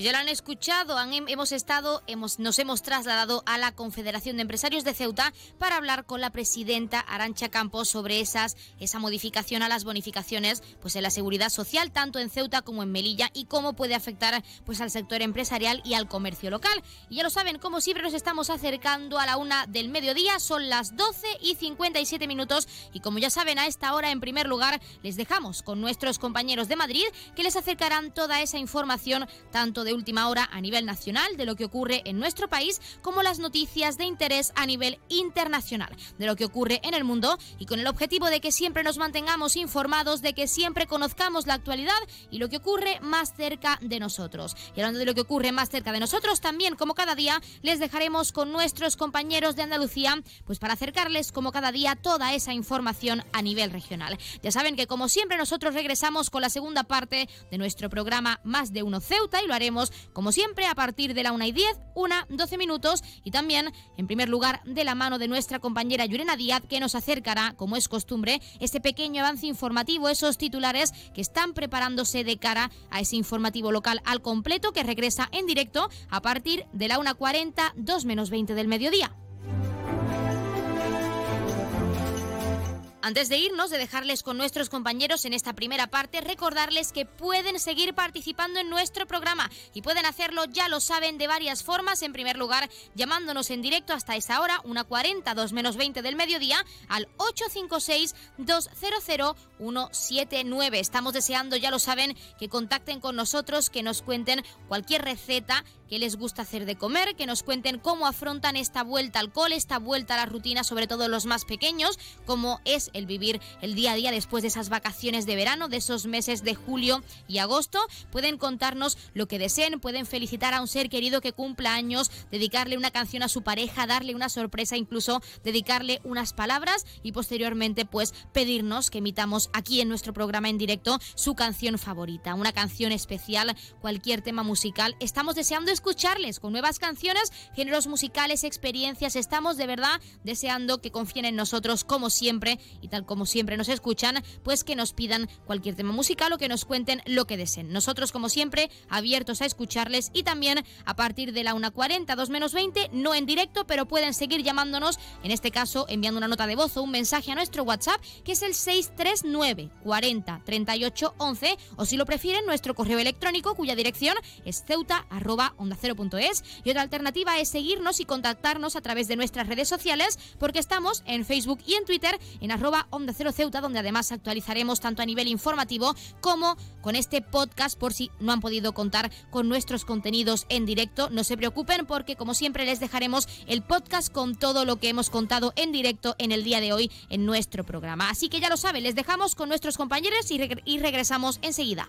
Ya lo han escuchado, hemos estado, nos hemos trasladado a la Confederación de Empresarios de Ceuta para hablar con la presidenta Arancha Campos sobre esa modificación a las bonificaciones pues en la seguridad social, tanto en Ceuta como en Melilla, y cómo puede afectar pues al sector empresarial y al comercio local. Y ya lo saben, como siempre nos estamos acercando a la una del mediodía, son las 12 y 57 minutos, y como ya saben, a esta hora, en primer lugar, les dejamos con nuestros compañeros de Madrid que les acercarán toda esa información, tanto de última hora a nivel nacional de lo que ocurre en nuestro país, como las noticias de interés a nivel internacional de lo que ocurre en el mundo y con el objetivo de que siempre nos mantengamos informados, de que siempre conozcamos la actualidad y lo que ocurre más cerca de nosotros. Y hablando de lo que ocurre más cerca de nosotros, también como cada día les dejaremos con nuestros compañeros de Andalucía, pues para acercarles como cada día toda esa información a nivel regional. Ya saben que como siempre nosotros regresamos con la segunda parte de nuestro programa Más de Uno Ceuta y lo haremos como siempre, a partir de la 1 y 10, 1, 12 minutos y también, en primer lugar, de la mano de nuestra compañera Yurena Díaz, que nos acercará, como es costumbre, este pequeño avance informativo, esos titulares que están preparándose de cara a ese informativo local al completo que regresa en directo a partir de la 1.40, 2 menos 20 del mediodía. Antes de irnos, de dejarles con nuestros compañeros en esta primera parte, recordarles que pueden seguir participando en nuestro programa y pueden hacerlo, ya lo saben, de varias formas. En primer lugar, llamándonos en directo hasta esa hora, una 40, 2 menos 20 del mediodía, al 856-200-179. Estamos deseando, ya lo saben, que contacten con nosotros, que nos cuenten cualquier receta que les gusta hacer de comer, que nos cuenten cómo afrontan esta vuelta al cole, esta vuelta a la rutina, sobre todo los más pequeños, cómo es el vivir el día a día después de esas vacaciones de verano, de esos meses de julio y agosto. Pueden contarnos lo que deseen, pueden felicitar a un ser querido que cumpla años, dedicarle una canción a su pareja, darle una sorpresa, incluso dedicarle unas palabras y posteriormente pues pedirnos que emitamos aquí en nuestro programa en directo su canción favorita, una canción especial, cualquier tema musical. Estamos deseando escucharles con nuevas canciones, géneros musicales, experiencias. Estamos de verdad deseando que confíen en nosotros como siempre y tal como siempre nos escuchan, pues que nos pidan cualquier tema musical o que nos cuenten lo que deseen. Nosotros, como siempre, abiertos a escucharles y también a partir de la 1.40, 2 menos 20, no en directo, pero pueden seguir llamándonos, en este caso enviando una nota de voz o un mensaje a nuestro WhatsApp, que es el 639 40 38 11, o si lo prefieren, nuestro correo electrónico, cuya dirección es ceuta Y otra alternativa es seguirnos y contactarnos a través de nuestras redes sociales, porque estamos en Facebook y en Twitter en arroba onda ceuta, donde además actualizaremos tanto a nivel informativo como con este podcast por si no han podido contar con nuestros contenidos en directo. No se preocupen porque como siempre les dejaremos el podcast con todo lo que hemos contado en directo en el día de hoy en nuestro programa. Así que ya lo saben, les dejamos con nuestros compañeros y regresamos enseguida.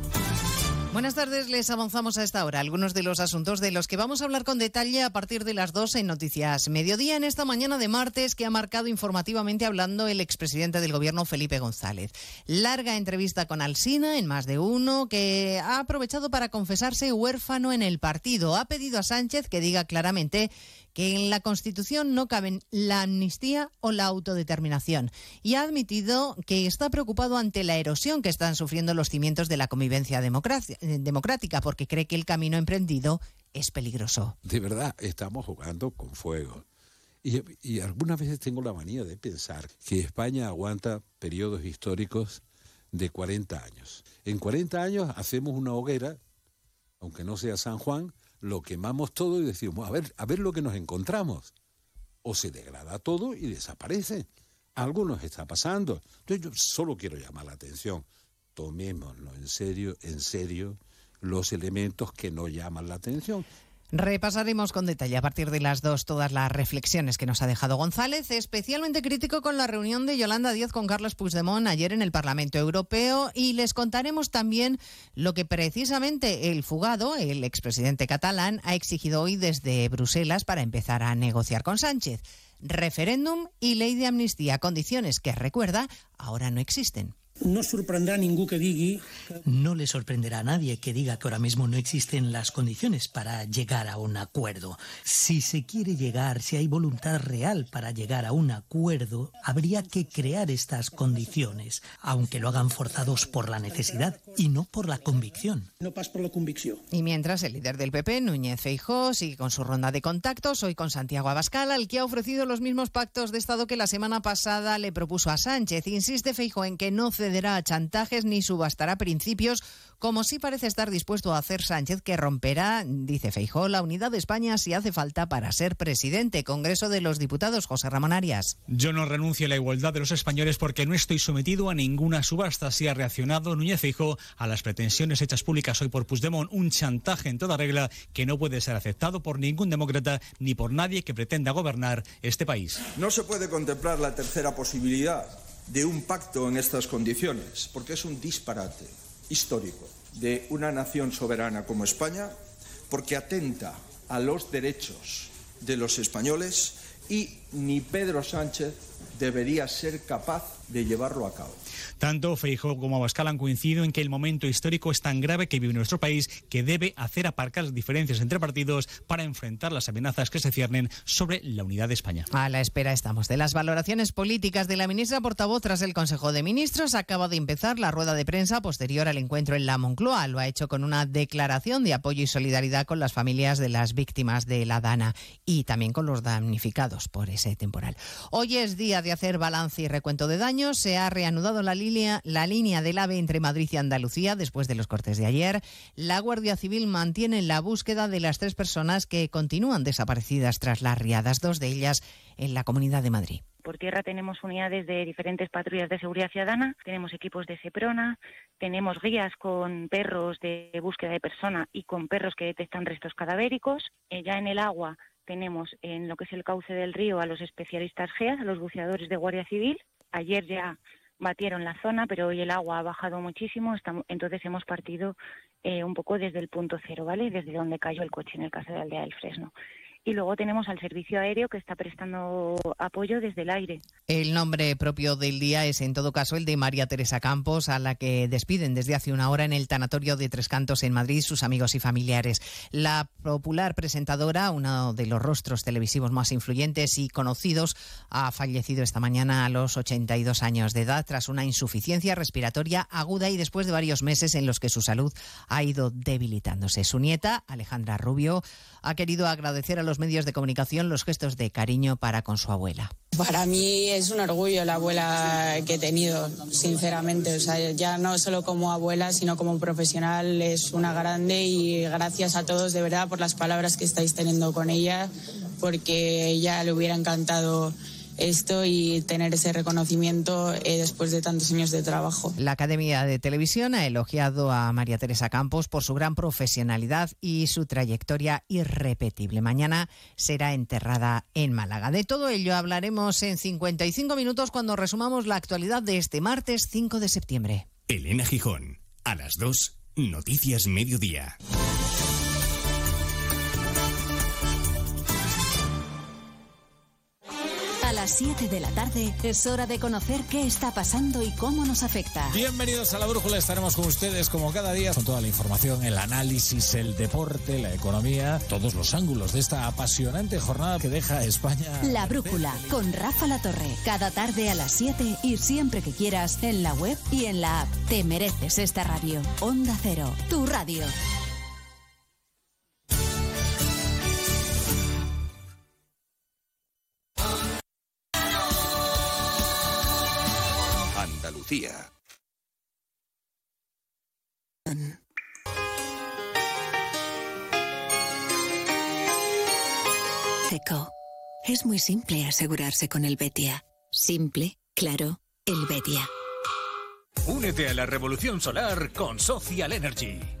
Buenas tardes, les avanzamos a esta hora algunos de los asuntos de los que vamos a hablar con detalle a partir de las 2 en Noticias Mediodía en esta mañana de martes que ha marcado informativamente hablando el expresidente del gobierno Felipe González. Larga entrevista con Alsina en más de uno que ha aprovechado para confesarse huérfano en el partido. Ha pedido a Sánchez que diga claramente que en la Constitución no caben la amnistía o la autodeterminación y ha admitido que está preocupado ante la erosión que están sufriendo los cimientos de la convivencia eh, democrática porque cree que el camino emprendido es peligroso. De verdad, estamos jugando con fuego. Y, algunas veces tengo la manía de pensar que España aguanta periodos históricos de 40 años. En 40 años hacemos una hoguera, aunque no sea San Juan, lo quemamos todo y decimos, a ver, a ver lo que nos encontramos. O se degrada todo y desaparece. Algo nos está pasando. Entonces yo solo quiero llamar la atención. Tomémoslo en serio, en serio, los elementos que no llaman la atención. Repasaremos con detalle a partir de las dos todas las reflexiones que nos ha dejado González, especialmente crítico con la reunión de Yolanda Díaz con Carlos Puigdemont ayer en el Parlamento Europeo y les contaremos también lo que precisamente el fugado, el expresidente catalán, ha exigido hoy desde Bruselas para empezar a negociar con Sánchez. Referéndum y ley de amnistía, condiciones que, recuerda, ahora no existen. No sorprendrá ningún que diga... No le sorprenderá a nadie que diga que ahora mismo no existen las condiciones para llegar a un acuerdo. Si se quiere llegar, si hay voluntad real para llegar a un acuerdo, habría que crear estas condiciones, aunque lo hagan forzados por la necesidad y no por la convicción. No pas por la convicción. Y mientras el líder del PP, Núñez Feijó, sigue con su ronda de contactos, hoy con Santiago Abascal, al que ha ofrecido los mismos pactos de Estado que la semana pasada le propuso a Sánchez. Insiste Feijó en que no cede cederá a chantajes ni subastará principios, como sí parece estar dispuesto a hacer Sánchez, que romperá, dice Feijó, la unidad de España si hace falta para ser presidente. Congreso de los Diputados, José Ramón Arias. Yo no renuncio a la igualdad de los españoles porque no estoy sometido a ninguna subasta. Así ha reaccionado Núñez Feijó a las pretensiones hechas públicas hoy por Puigdemont, un chantaje en toda regla que no puede ser aceptado por ningún demócrata ni por nadie que pretenda gobernar este país. No se puede contemplar la tercera posibilidad de un pacto en estas condiciones, porque es un disparate histórico de una nación soberana como España, porque atenta a los derechos de los españoles y ni Pedro Sánchez debería ser capaz de llevarlo a cabo. Tanto Feijóo como Abascal han coincidido en que el momento histórico es tan grave que vive nuestro país que debe hacer aparcar las diferencias entre partidos para enfrentar las amenazas que se ciernen sobre la unidad de España. A la espera estamos de las valoraciones políticas de la ministra portavoz tras el Consejo de Ministros. Acaba de empezar la rueda de prensa posterior al encuentro en la Moncloa. Lo ha hecho con una declaración de apoyo y solidaridad con las familias de las víctimas de la Dana y también con los damnificados por ese temporal. Hoy es día de hacer balance y recuento de daños. Se ha reanudado la línea, la línea del AVE entre Madrid y Andalucía después de los cortes de ayer. La Guardia Civil mantiene la búsqueda de las tres personas que continúan desaparecidas tras las riadas, dos de ellas en la Comunidad de Madrid. Por tierra tenemos unidades de diferentes patrullas de seguridad ciudadana, tenemos equipos de SEPRONA, tenemos guías con perros de búsqueda de persona y con perros que detectan restos cadavéricos. Eh, ya en el agua tenemos en lo que es el cauce del río a los especialistas GEAS, a los buceadores de Guardia Civil. Ayer ya batieron la zona, pero hoy el agua ha bajado muchísimo, entonces hemos partido eh, un poco desde el punto cero, ¿vale? Desde donde cayó el coche en el caso de Aldea del Fresno. Y luego tenemos al servicio aéreo que está prestando apoyo desde el aire. El nombre propio del día es en todo caso el de María Teresa Campos, a la que despiden desde hace una hora en el tanatorio de Tres Cantos en Madrid sus amigos y familiares. La popular presentadora, uno de los rostros televisivos más influyentes y conocidos, ha fallecido esta mañana a los 82 años de edad tras una insuficiencia respiratoria aguda y después de varios meses en los que su salud ha ido debilitándose. Su nieta, Alejandra Rubio, ha querido agradecer a los medios de comunicación los gestos de cariño para con su abuela. Para mí es un orgullo la abuela que he tenido, sinceramente. Ya no solo como abuela, sino como profesional es una grande y gracias a todos de verdad por las palabras que estáis teniendo con ella, porque ella le hubiera encantado esto y tener ese reconocimiento eh, después de tantos años de trabajo. La Academia de Televisión ha elogiado a María Teresa Campos por su gran profesionalidad y su trayectoria irrepetible. Mañana será enterrada en Málaga. De todo ello hablaremos en 55 minutos cuando resumamos la actualidad de este martes 5 de septiembre. Elena Gijón, a las 2, Noticias Mediodía. Las 7 de la tarde es hora de conocer qué está pasando y cómo nos afecta. Bienvenidos a la Brújula, estaremos con ustedes como cada día con toda la información, el análisis, el deporte, la economía, todos los ángulos de esta apasionante jornada que deja a España. La Brújula con Rafa La Torre, cada tarde a las 7 y siempre que quieras en la web y en la app. Te mereces esta radio. Onda Cero, tu radio. Seco. Es muy simple asegurarse con el Betia. Simple, claro, el Betia. Únete a la revolución solar con Social Energy.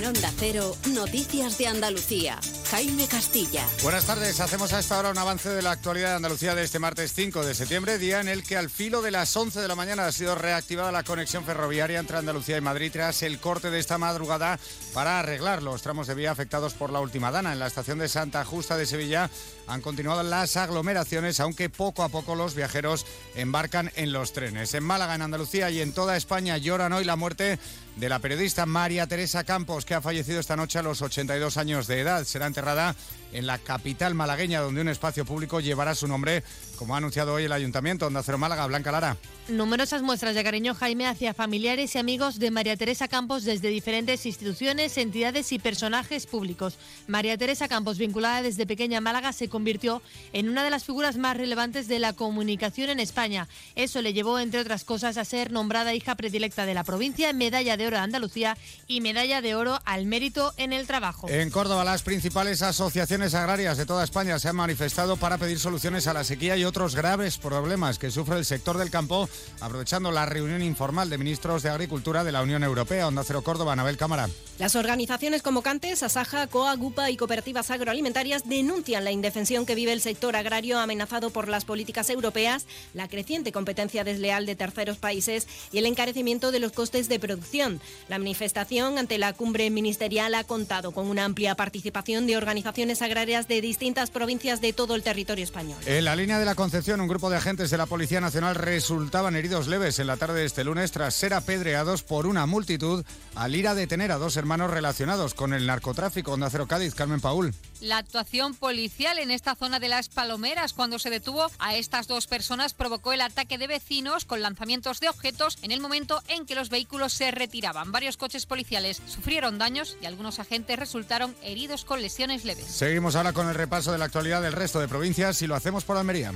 En Onda Cero, Noticias de Andalucía. Jaime Castilla. Buenas tardes, hacemos a esta hora un avance de la actualidad de Andalucía de este martes 5 de septiembre, día en el que al filo de las 11 de la mañana ha sido reactivada la conexión ferroviaria entre Andalucía y Madrid tras el corte de esta madrugada para arreglar los tramos de vía afectados por la última dana. En la estación de Santa Justa de Sevilla han continuado las aglomeraciones, aunque poco a poco los viajeros embarcan en los trenes. En Málaga, en Andalucía y en toda España lloran hoy la muerte de la periodista María Teresa Campos, que ha fallecido esta noche a los 82 años de edad. Será enterrada en la capital malagueña, donde un espacio público llevará su nombre, como ha anunciado hoy el Ayuntamiento. Onda Cero Málaga, Blanca Lara. Numerosas muestras de cariño, Jaime, hacia familiares y amigos de María Teresa Campos desde diferentes instituciones, entidades y personajes públicos. María Teresa Campos, vinculada desde pequeña a Málaga, se convirtió en una de las figuras más relevantes de la comunicación en España. Eso le llevó, entre otras cosas, a ser nombrada hija predilecta de la provincia, medalla de oro de Andalucía y medalla de oro al mérito en el trabajo. En Córdoba, las principales asociaciones agrarias de toda España se han manifestado para pedir soluciones a la sequía y otros graves problemas que sufre el sector del campo, aprovechando la reunión informal de ministros de Agricultura de la Unión Europea. Onda Cero Córdoba, Anabel Cámara. Las organizaciones convocantes, Asaja, COA, GUPA y cooperativas agroalimentarias denuncian la indefensión que vive el sector agrario amenazado por las políticas europeas, la creciente competencia desleal de terceros países y el encarecimiento de los costes de producción. La manifestación ante la cumbre ministerial ha contado con una amplia participación de organizaciones agrarias de distintas provincias de todo el territorio español. En la línea de la Concepción, un grupo de agentes de la Policía Nacional resultaban heridos leves en la tarde de este lunes tras ser apedreados por una multitud al ir a detener a dos hermanos relacionados con el narcotráfico. Onda Cero Cádiz, Carmen Paul. La actuación policial en esta zona de las Palomeras cuando se detuvo a estas dos personas provocó el ataque de vecinos con lanzamientos de objetos en el momento en que los vehículos se retiraban. Varios coches policiales sufrieron daños y algunos agentes resultaron heridos con lesiones leves. Seguimos ahora con el repaso de la actualidad del resto de provincias y lo hacemos por Almería.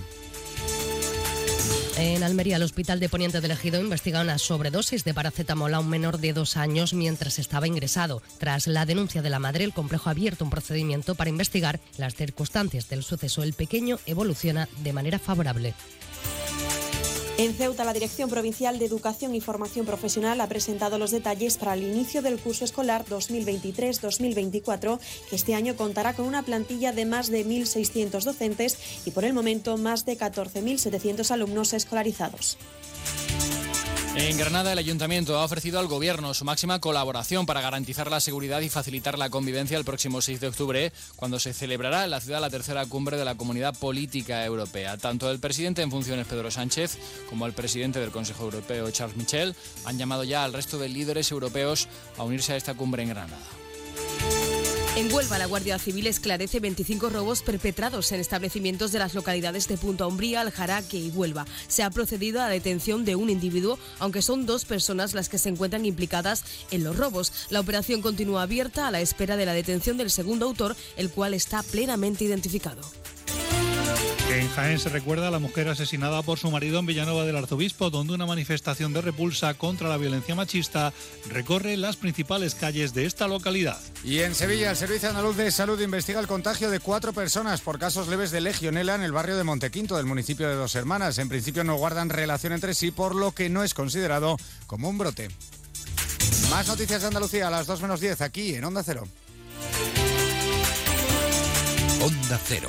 En Almería, el Hospital de Poniente del Ejido investiga una sobredosis de paracetamol a un menor de dos años mientras estaba ingresado. Tras la denuncia de la madre, el complejo ha abierto un procedimiento para investigar las circunstancias del suceso. El pequeño evoluciona de manera favorable. En Ceuta, la Dirección Provincial de Educación y Formación Profesional ha presentado los detalles para el inicio del curso escolar 2023-2024, que este año contará con una plantilla de más de 1.600 docentes y por el momento más de 14.700 alumnos escolarizados. En Granada, el Ayuntamiento ha ofrecido al Gobierno su máxima colaboración para garantizar la seguridad y facilitar la convivencia el próximo 6 de octubre, cuando se celebrará en la ciudad la tercera cumbre de la Comunidad Política Europea. Tanto el presidente en funciones, Pedro Sánchez, como el presidente del Consejo Europeo, Charles Michel, han llamado ya al resto de líderes europeos a unirse a esta cumbre en Granada. En Huelva, la Guardia Civil esclarece 25 robos perpetrados en establecimientos de las localidades de Punta Umbría, Aljaraque y Huelva. Se ha procedido a la detención de un individuo, aunque son dos personas las que se encuentran implicadas en los robos. La operación continúa abierta a la espera de la detención del segundo autor, el cual está plenamente identificado. En Jaén se recuerda a la mujer asesinada por su marido en Villanova del Arzobispo, donde una manifestación de repulsa contra la violencia machista recorre las principales calles de esta localidad. Y en Sevilla, el Servicio Andaluz de Salud investiga el contagio de cuatro personas por casos leves de legionela en el barrio de Montequinto, del municipio de Dos Hermanas. En principio no guardan relación entre sí, por lo que no es considerado como un brote. Más noticias de Andalucía a las 2 menos 10 aquí en Onda Cero. Onda Cero.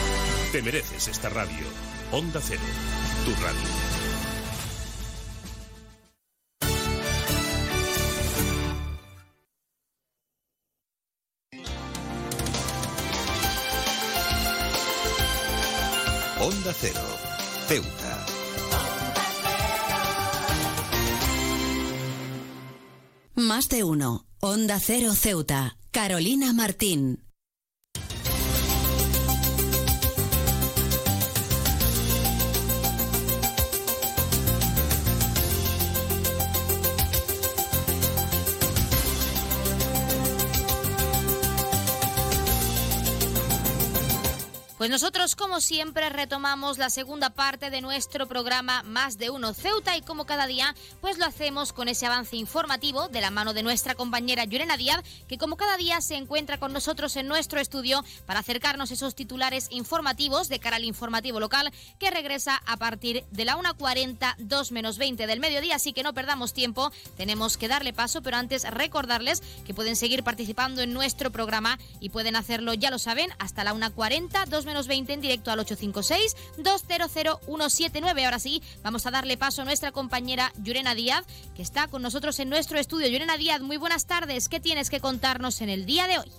Te mereces esta radio. Onda Cero, tu radio. Onda Cero, Ceuta. Más de uno. Onda Cero Ceuta. Carolina Martín. Pues nosotros, como siempre, retomamos la segunda parte de nuestro programa Más de Uno Ceuta y como cada día, pues lo hacemos con ese avance informativo de la mano de nuestra compañera Yurena Díaz, que como cada día se encuentra con nosotros en nuestro estudio para acercarnos esos titulares informativos de cara al informativo local que regresa a partir de la 1.40, 2 menos 20 del mediodía, así que no perdamos tiempo, tenemos que darle paso, pero antes recordarles que pueden seguir participando en nuestro programa y pueden hacerlo, ya lo saben, hasta la 1.40, 2 menos 20 en directo al 856-200-179. Ahora sí, vamos a darle paso a nuestra compañera Yurena Díaz, que está con nosotros en nuestro estudio. Yurena Díaz, muy buenas tardes. ¿Qué tienes que contarnos en el día de hoy?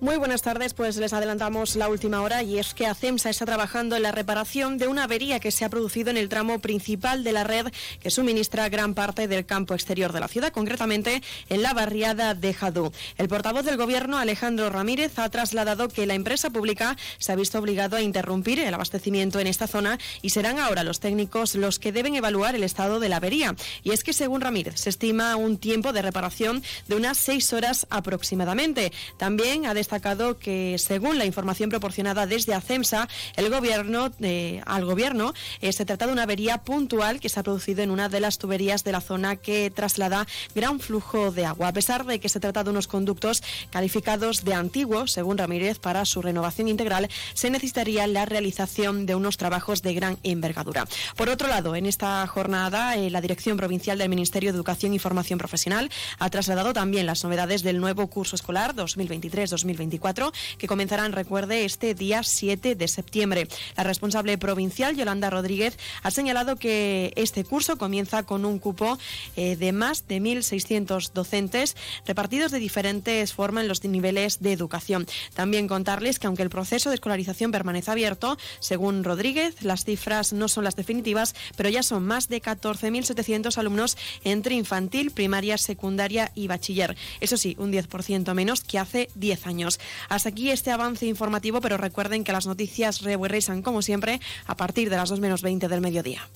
Muy buenas tardes, pues les adelantamos la última hora y es que ACEMSA está trabajando en la reparación de una avería que se ha producido en el tramo principal de la red que suministra gran parte del campo exterior de la ciudad, concretamente en la barriada de Jadú. El portavoz del Gobierno, Alejandro Ramírez, ha trasladado que la empresa pública se ha visto obligado a interrumpir el abastecimiento en esta zona y serán ahora los técnicos los que deben evaluar el estado de la avería. Y es que, según Ramírez, se estima un tiempo de reparación de unas seis horas aproximadamente. También ha destacado que, según la información proporcionada desde ACEMSA, el gobierno, eh, al gobierno eh, se trata de una avería puntual que se ha producido en una de las tuberías de la zona que traslada gran flujo de agua. A pesar de que se trata de unos conductos calificados de antiguos, según Ramírez, para su renovación integral se necesitaría la realización de unos trabajos de gran envergadura. Por otro lado, en esta jornada, eh, la Dirección Provincial del Ministerio de Educación y Formación Profesional ha trasladado también las novedades del nuevo curso escolar 2023-2024 2024, que comenzarán, recuerde, este día 7 de septiembre. La responsable provincial, Yolanda Rodríguez, ha señalado que este curso comienza con un cupo eh, de más de 1.600 docentes repartidos de diferentes formas en los niveles de educación. También contarles que aunque el proceso de escolarización permanece abierto, según Rodríguez, las cifras no son las definitivas, pero ya son más de 14.700 alumnos entre infantil, primaria, secundaria y bachiller. Eso sí, un 10% menos que hace 10 años. Hasta aquí este avance informativo, pero recuerden que las noticias regresan como siempre a partir de las 2 menos 20 del mediodía.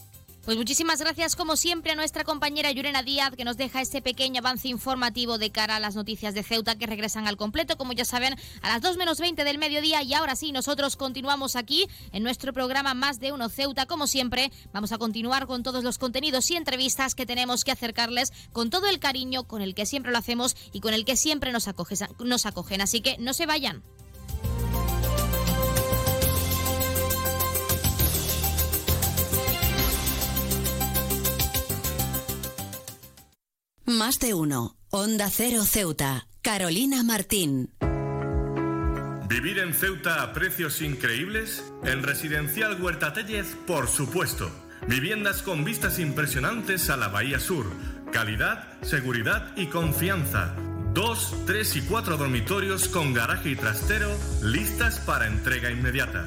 Pues muchísimas gracias, como siempre, a nuestra compañera Yurena Díaz, que nos deja este pequeño avance informativo de cara a las noticias de Ceuta que regresan al completo, como ya saben, a las 2 menos 20 del mediodía. Y ahora sí, nosotros continuamos aquí en nuestro programa Más de Uno Ceuta. Como siempre, vamos a continuar con todos los contenidos y entrevistas que tenemos que acercarles con todo el cariño con el que siempre lo hacemos y con el que siempre nos, nos acogen. Así que no se vayan. Más de uno. Onda Cero Ceuta. Carolina Martín. ¿Vivir en Ceuta a precios increíbles? En Residencial Huerta Tellez, por supuesto. Viviendas con vistas impresionantes a la Bahía Sur. Calidad, seguridad y confianza. Dos, tres y cuatro dormitorios con garaje y trastero listas para entrega inmediata.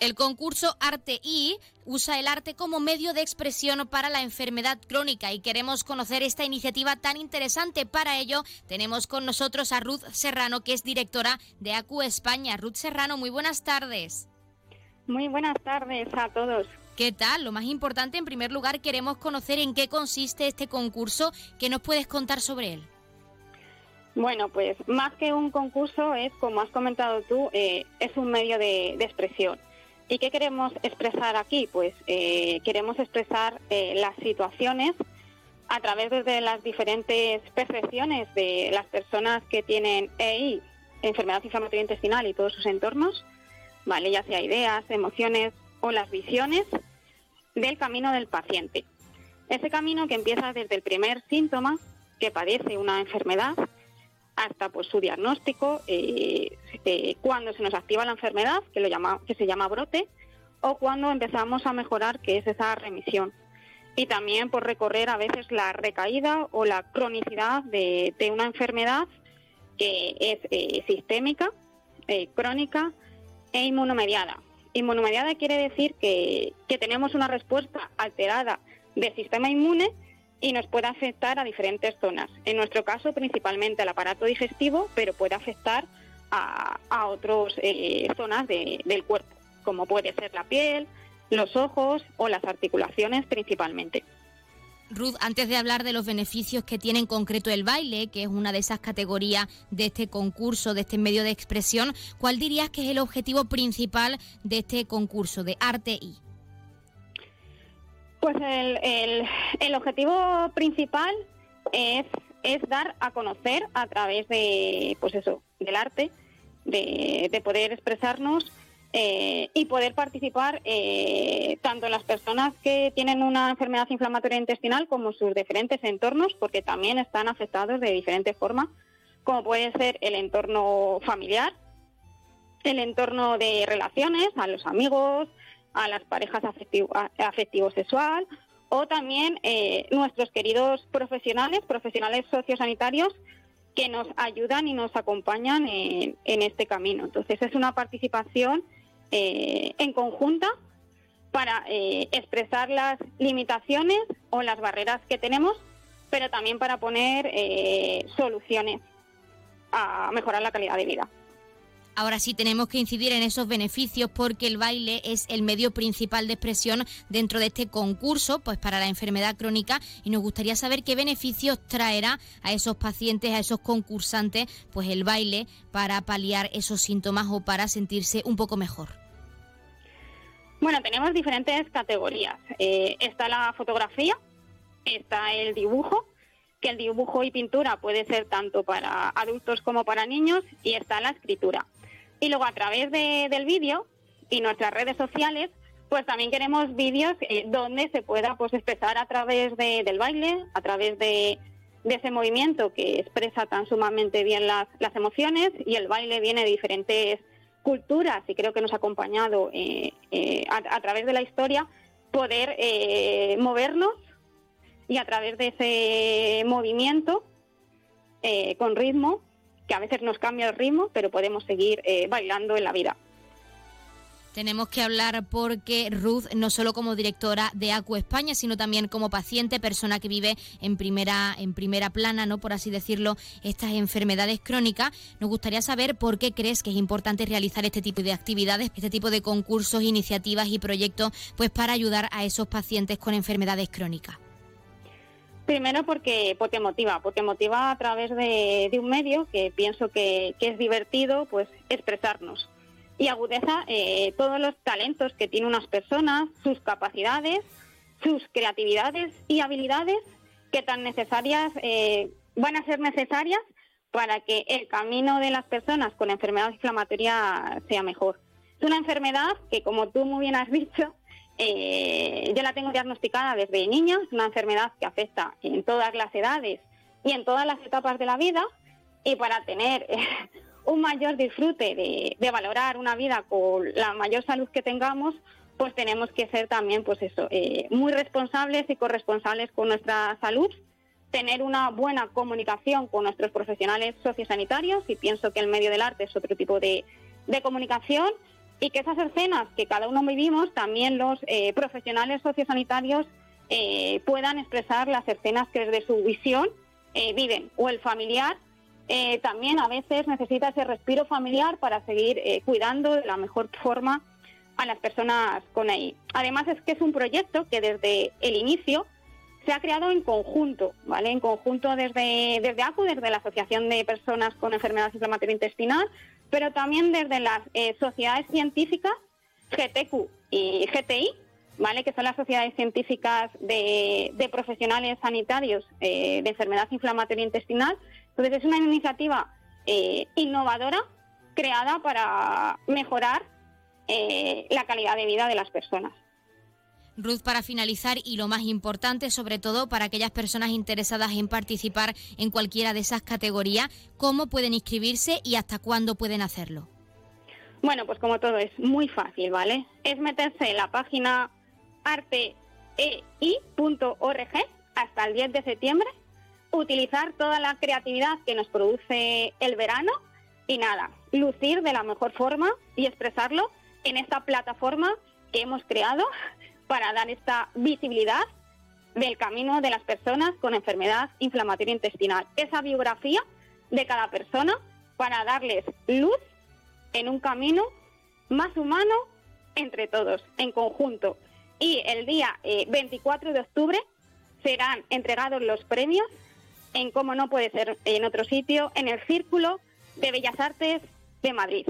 El concurso Arte I usa el arte como medio de expresión para la enfermedad crónica y queremos conocer esta iniciativa tan interesante. Para ello tenemos con nosotros a Ruth Serrano, que es directora de ACU España. Ruth Serrano, muy buenas tardes. Muy buenas tardes a todos. ¿Qué tal? Lo más importante, en primer lugar, queremos conocer en qué consiste este concurso. ¿Qué nos puedes contar sobre él? Bueno, pues más que un concurso es, como has comentado tú, eh, es un medio de, de expresión. ¿Y qué queremos expresar aquí? Pues eh, queremos expresar eh, las situaciones a través de las diferentes percepciones de las personas que tienen EI, enfermedad inflamatoria intestinal y todos sus entornos, ¿vale? ya sea ideas, emociones o las visiones del camino del paciente. Ese camino que empieza desde el primer síntoma que padece una enfermedad hasta pues su diagnóstico, eh, eh, cuando se nos activa la enfermedad, que, lo llama, que se llama brote, o cuando empezamos a mejorar, que es esa remisión. Y también por recorrer a veces la recaída o la cronicidad de, una enfermedad que es eh, sistémica, crónica e inmunomediada. Inmunomediada quiere decir que, que tenemos una respuesta alterada del sistema inmune y nos puede afectar a diferentes zonas. En nuestro caso, principalmente al aparato digestivo, pero puede afectar a, otras eh, zonas del cuerpo, como puede ser la piel, los ojos o las articulaciones principalmente. Ruth, antes de hablar de los beneficios que tiene en concreto el baile, que es una de esas categorías de este concurso, de este medio de expresión, ¿cuál dirías que es el objetivo principal de este concurso de Arte y? Pues el, objetivo principal es, es, dar a conocer a través de, pues eso, del arte, de, de poder expresarnos eh, y poder participar eh, tanto en las personas que tienen una enfermedad inflamatoria intestinal como sus diferentes entornos, porque también están afectados de diferentes formas, como puede ser el entorno familiar, el entorno de relaciones, a los amigos, a las parejas afectivo-sexual, o también eh, nuestros queridos profesionales, profesionales sociosanitarios, que nos ayudan y nos acompañan en, en este camino. Entonces es una participación eh, en conjunta para eh, expresar las limitaciones o las barreras que tenemos, pero también para poner eh, soluciones a mejorar la calidad de vida. Ahora sí tenemos que incidir en esos beneficios porque el baile es el medio principal de expresión dentro de este concurso, pues para la enfermedad crónica y nos gustaría saber qué beneficios traerá a esos pacientes, a esos concursantes, pues el baile para paliar esos síntomas o para sentirse un poco mejor. Bueno, tenemos diferentes categorías. Eh, está la fotografía, está el dibujo, que el dibujo y pintura puede ser tanto para adultos como para niños, y está la escritura. Y luego a través del vídeo y nuestras redes sociales, pues también queremos vídeos eh, donde se pueda pues expresar a través del baile, a través de, ese movimiento que expresa tan sumamente bien las, emociones y el baile viene de diferentes culturas. Y creo que nos ha acompañado eh, eh, a, través de la historia poder movernos y a través de ese movimiento con ritmo que a veces nos cambia el ritmo, pero podemos seguir eh, bailando en la vida. Tenemos que hablar porque Ruth, no solo como directora de Acu España, sino también como paciente, persona que vive en primera, en primera plana, ¿no? Por así decirlo, estas enfermedades crónicas. Nos gustaría saber por qué crees que es importante realizar este tipo de actividades, este tipo de concursos, iniciativas y proyectos, pues para ayudar a esos pacientes con enfermedades crónicas. Primero porque, porque motiva, porque motiva a través de, un medio que pienso que, es divertido, pues expresarnos. Y agudeza eh, todos los talentos que tienen unas personas, sus capacidades, sus creatividades y habilidades que tan necesarias eh, van a ser necesarias para que el camino de las personas con enfermedad inflamatoria sea mejor. Es una enfermedad que, como tú muy bien has dicho, eh, yo la tengo diagnosticada desde niña, es una enfermedad que afecta en todas las edades y en todas las etapas de la vida. Y para tener eh, (laughs) un mayor disfrute de, valorar una vida con la mayor salud que tengamos, pues tenemos que ser también, pues eso, eh, muy responsables y corresponsables con nuestra salud, tener una buena comunicación con nuestros profesionales sociosanitarios y pienso que el medio del arte es otro tipo de, de comunicación y que esas escenas que cada uno vivimos, también los eh, profesionales sociosanitarios eh, puedan expresar las escenas que desde su visión eh, viven. O el familiar también a veces necesita ese respiro familiar para seguir cuidando de la mejor forma a las personas con ahí. Además es que es un proyecto que desde el inicio se ha creado en conjunto, ¿vale? En conjunto desde, desde ACU, desde la Asociación de Personas con Enfermedad Inflamatoria Intestinal, pero también desde las eh, sociedades científicas GTQ y GTI, ¿vale? que son las sociedades científicas de, profesionales sanitarios eh, de enfermedad inflamatoria intestinal. Entonces es una iniciativa eh, innovadora creada para mejorar la calidad de vida de las personas. Ruth, para finalizar y lo más importante, sobre todo para aquellas personas interesadas en participar en cualquiera de esas categorías, ¿cómo pueden inscribirse y hasta cuándo pueden hacerlo? Bueno, pues como todo es muy fácil, ¿vale? Es meterse en la página artei.org hasta el 10 de septiembre, utilizar toda la creatividad que nos produce el verano y nada, lucir de la mejor forma y expresarlo en esta plataforma que hemos creado para dar esta visibilidad del camino de las personas con enfermedad inflamatoria intestinal. Esa biografía de cada persona para darles luz en un camino más humano entre todos, en conjunto. Y el día 24 eh, de octubre serán entregados los premios en, como no puede ser en otro sitio, en el Círculo de Bellas Artes de Madrid.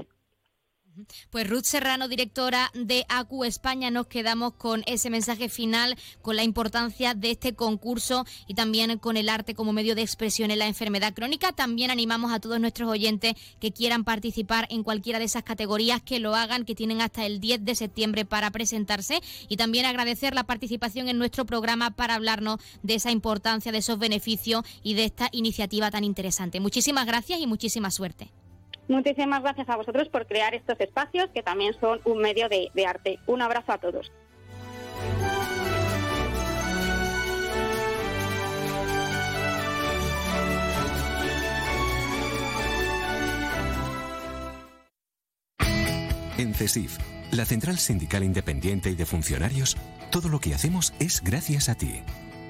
Pues Ruth Serrano, directora de ACU España, nos quedamos con ese mensaje final, con la importancia de este concurso y también con el arte como medio de expresión en la enfermedad crónica. También animamos a todos nuestros oyentes que quieran participar en cualquiera de esas categorías, que lo hagan, que tienen hasta el 10 de septiembre para presentarse y también agradecer la participación en nuestro programa para hablarnos de esa importancia, de esos beneficios y de esta iniciativa tan interesante. Muchísimas gracias y muchísima suerte. Muchísimas gracias a vosotros por crear estos espacios que también son un medio de, arte. Un abrazo a todos. En CESIF, la Central Sindical Independiente y de Funcionarios, todo lo que hacemos es gracias a ti.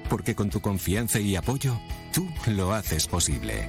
Porque con tu confianza y apoyo, tú lo haces posible.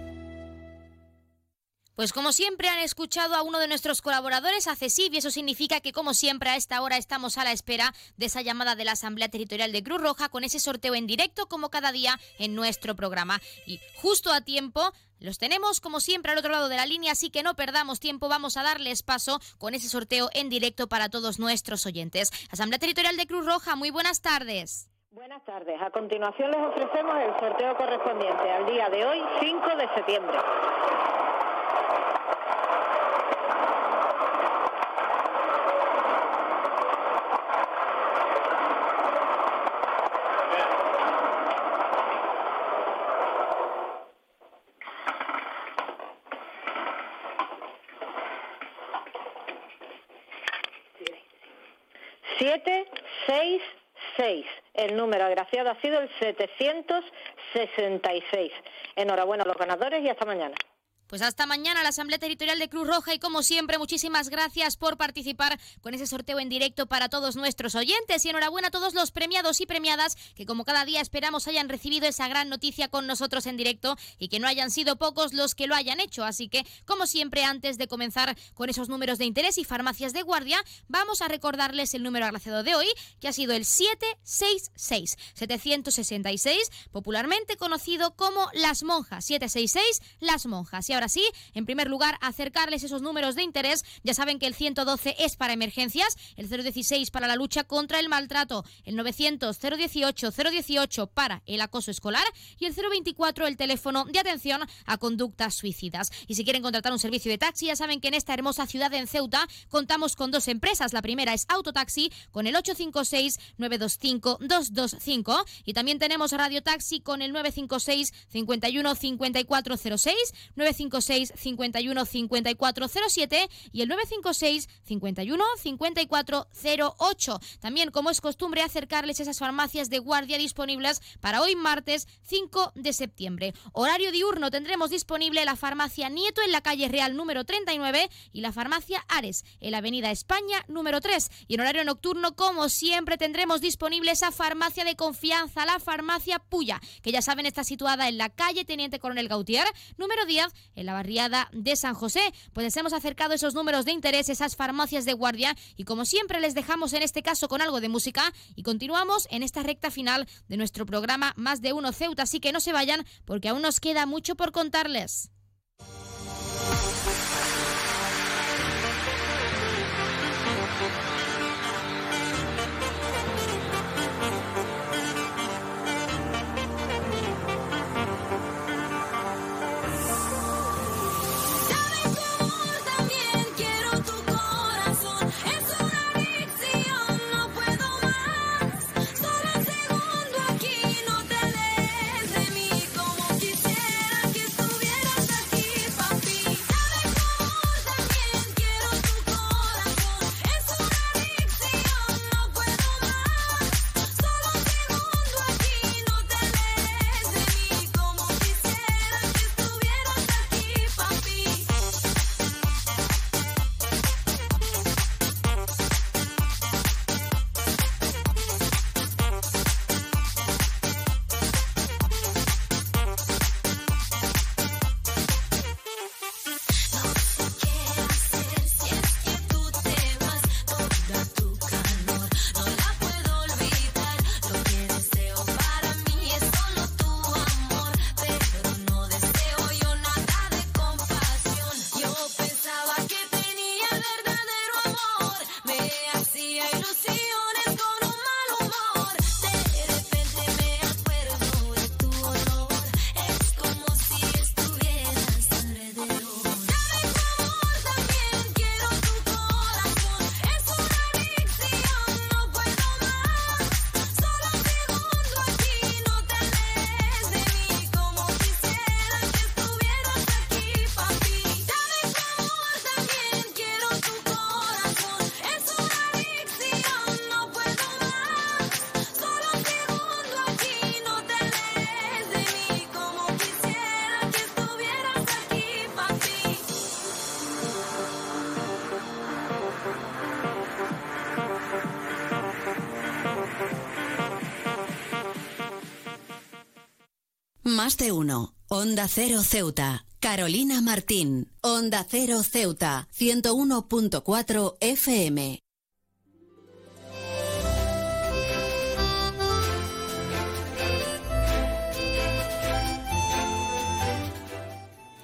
Pues como siempre han escuchado a uno de nuestros colaboradores, a CESIF, y eso significa que como siempre a esta hora estamos a la espera de esa llamada de la Asamblea Territorial de Cruz Roja con ese sorteo en directo como cada día en nuestro programa. Y justo a tiempo los tenemos como siempre al otro lado de la línea, así que no perdamos tiempo, vamos a darles paso con ese sorteo en directo para todos nuestros oyentes. Asamblea Territorial de Cruz Roja, muy buenas tardes. Buenas tardes. A continuación les ofrecemos el sorteo correspondiente al día de hoy, 5 de septiembre. Siete, seis, seis. El número agraciado ha sido el 766. Enhorabuena a los ganadores y hasta mañana. Pues hasta mañana la Asamblea Territorial de Cruz Roja. Y como siempre muchísimas gracias por participar con ese sorteo en directo para todos nuestros oyentes. Y enhorabuena a todos los premiados y premiadas que como cada día esperamos hayan recibido esa gran noticia con nosotros en directo y que no hayan sido pocos los que lo hayan hecho. Así que como siempre antes de comenzar con esos números de interés y farmacias de guardia vamos a recordarles el número agraciado de hoy que ha sido el 766 766 popularmente conocido como Las Monjas 766 Las Monjas. Y ahora sí, en primer lugar, acercarles esos números de interés. Ya saben que el 112 es para emergencias, el 016 para la lucha contra el maltrato, el 900 018 018 para el acoso escolar y el 024 el teléfono de atención a conductas suicidas. Y si quieren contratar un servicio de taxi, ya saben que en esta hermosa ciudad en Ceuta contamos con dos empresas. La primera es Autotaxi con el 856 925 225 y también tenemos Radio Taxi con el 956 51 5406 955 956 51 54 07 y el 956 51 54 08. También, como es costumbre, acercarles esas farmacias de guardia disponibles para hoy martes 5 de septiembre. Horario diurno tendremos disponible la farmacia Nieto en la calle Real número 39 y la farmacia Ares en la avenida España número 3. Y en horario nocturno, como siempre, tendremos disponible esa farmacia de confianza, la farmacia Puya, que ya saben está situada en la calle Teniente Coronel Gautier número 10 en la barriada de San José. Pues les hemos acercado esos números de interés, esas farmacias de guardia y como siempre les dejamos en este caso con algo de música y continuamos en esta recta final de nuestro programa Más de Uno Ceuta, así que no se vayan porque aún nos queda mucho por contarles. Más de uno. Onda Cero Ceuta. Carolina Martín. Onda Cero Ceuta. 101.4 FM.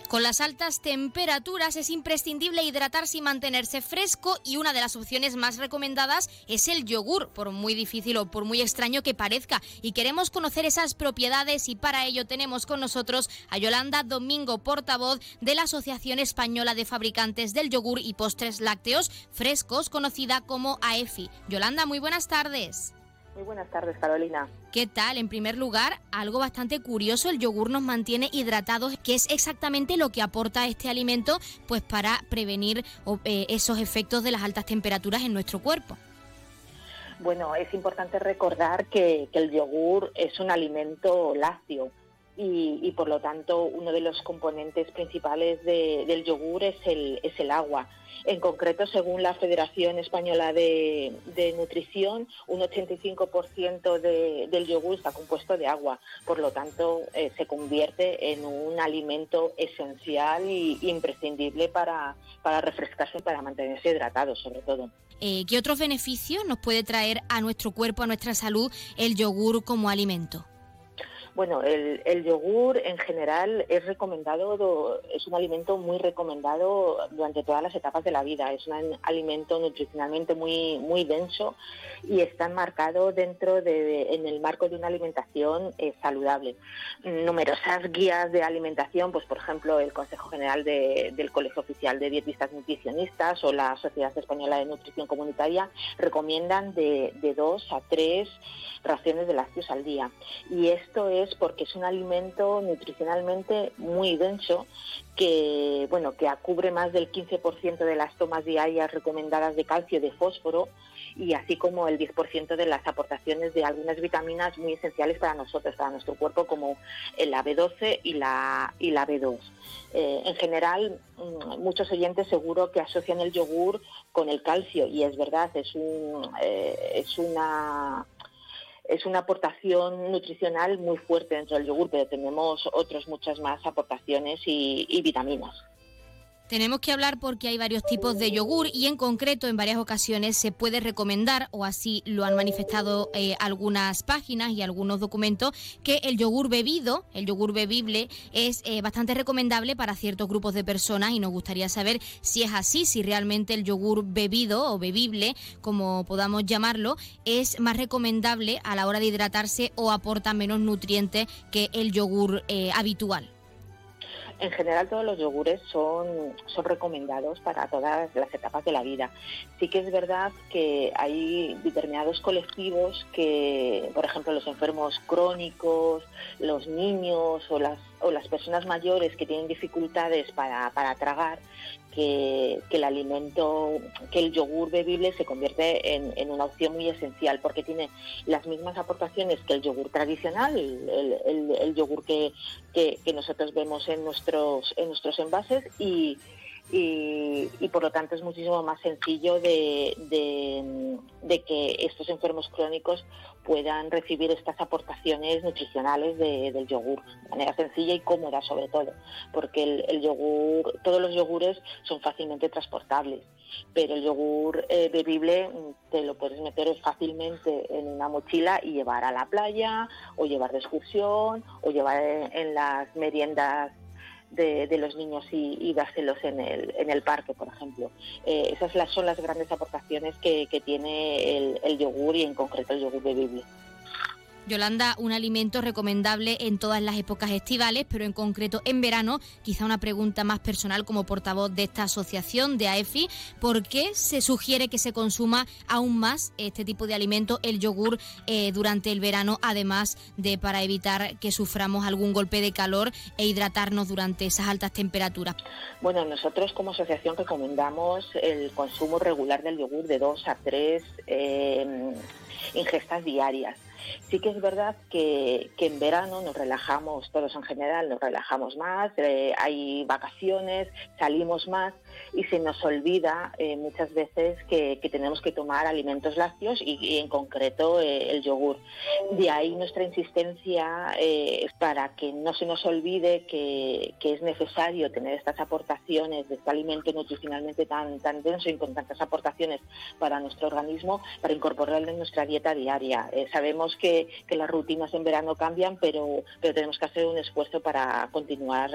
Con las altas temperaturas es imprescindible hidratarse y mantenerse fresco y una de las opciones más recomendadas es el yogur, por muy difícil o por muy extraño que parezca. Y queremos conocer esas propiedades y para ello tenemos con nosotros a Yolanda Domingo, portavoz de la Asociación Española de Fabricantes del Yogur y Postres Lácteos Frescos, conocida como AEFI. Yolanda, muy buenas tardes. Muy buenas tardes, Carolina. ¿Qué tal? En primer lugar, algo bastante curioso, el yogur nos mantiene hidratados, que es exactamente lo que aporta este alimento pues para prevenir eh, esos efectos de las altas temperaturas en nuestro cuerpo. Bueno, es importante recordar que, el yogur es un alimento lácteo y, por lo tanto uno de los componentes principales del yogur es el, es el agua. En concreto, según la Federación Española de, Nutrición, un 85% del yogur está compuesto de agua. Por lo tanto, eh, se convierte en un alimento esencial e imprescindible para, para refrescarse y para mantenerse hidratado, sobre todo. Eh, ¿Qué otros beneficios nos puede traer a nuestro cuerpo, a nuestra salud, el yogur como alimento? Bueno, el, yogur en general es recomendado, es un alimento muy recomendado durante todas las etapas de la vida. Es un alimento nutricionalmente muy, muy denso y está enmarcado dentro de, en el marco de una alimentación eh, saludable. Numerosas guías de alimentación, pues por ejemplo el Consejo General del Colegio Oficial de Dietistas Nutricionistas o la Sociedad Española de Nutrición Comunitaria recomiendan de, de dos a tres raciones de lácteos al día. Y esto es porque es un alimento nutricionalmente muy denso que, bueno, que cubre más del 15% de las tomas diarias recomendadas de calcio de fósforo y así como el 10% de las aportaciones de algunas vitaminas muy esenciales para nosotros, para nuestro cuerpo, como la B12 y la, y la B2. Eh, en general, mm, muchos oyentes seguro que asocian el yogur con el calcio y es verdad, es, un, eh, es una es una aportación nutricional muy fuerte dentro del yogur, pero tenemos otras muchas más aportaciones y, vitaminas. Tenemos que hablar porque hay varios tipos de yogur y en concreto en varias ocasiones se puede recomendar, o así lo han manifestado eh, algunas páginas y algunos documentos, que el yogur bebido, el yogur bebible, es eh, bastante recomendable para ciertos grupos de personas y nos gustaría saber si es así, si realmente el yogur bebido o bebible, como podamos llamarlo, es más recomendable a la hora de hidratarse o aporta menos nutrientes que el yogur eh, habitual. En general todos los yogures son, son recomendados para todas las etapas de la vida. Sí que es verdad que hay determinados colectivos que, por ejemplo, los enfermos crónicos, los niños o las, o las personas mayores que tienen dificultades para, para tragar, que, el alimento, que el yogur bebible se convierte en, una opción muy esencial porque tiene las mismas aportaciones que el yogur tradicional, el, yogur que, nosotros vemos en nuestros, en nuestros envases y, y, por lo tanto es muchísimo más sencillo de, que estos enfermos crónicos puedan recibir estas aportaciones nutricionales del yogur de manera sencilla y cómoda sobre todo, porque el, yogur, todos los yogures son fácilmente transportables, pero el yogur eh, bebible mm, te lo puedes meter fácilmente en una mochila y llevar a la playa o llevar de excursión o llevar en las meriendas de, los niños y, dárselos en el, en el parque, por ejemplo. Eh, esas son las grandes aportaciones que, tiene el, el, yogur y en concreto el yogur bebible. Yolanda, un alimento recomendable en todas las épocas estivales, pero en concreto en verano. Quizá una pregunta más personal como portavoz de esta asociación de AEFI. ¿Por qué se sugiere que se consuma aún más este tipo de alimento, el yogur, eh, durante el verano, además de para evitar que suframos algún golpe de calor e hidratarnos durante esas altas temperaturas? Bueno, nosotros como asociación recomendamos el consumo regular del yogur de dos a tres eh, ingestas diarias Sí que es verdad que, en verano nos relajamos, todos en general nos relajamos más, eh, hay vacaciones, salimos más y se nos olvida eh, muchas veces que, tenemos que tomar alimentos lácteos y, en concreto eh, el yogur. De ahí nuestra insistencia eh, para que no se nos olvide que, es necesario tener estas aportaciones de este alimento nutricionalmente tan, denso y con tantas aportaciones para nuestro organismo, para incorporarlo en nuestra dieta diaria. sabemos que, las rutinas en verano cambian, pero, pero tenemos que hacer un esfuerzo para continuar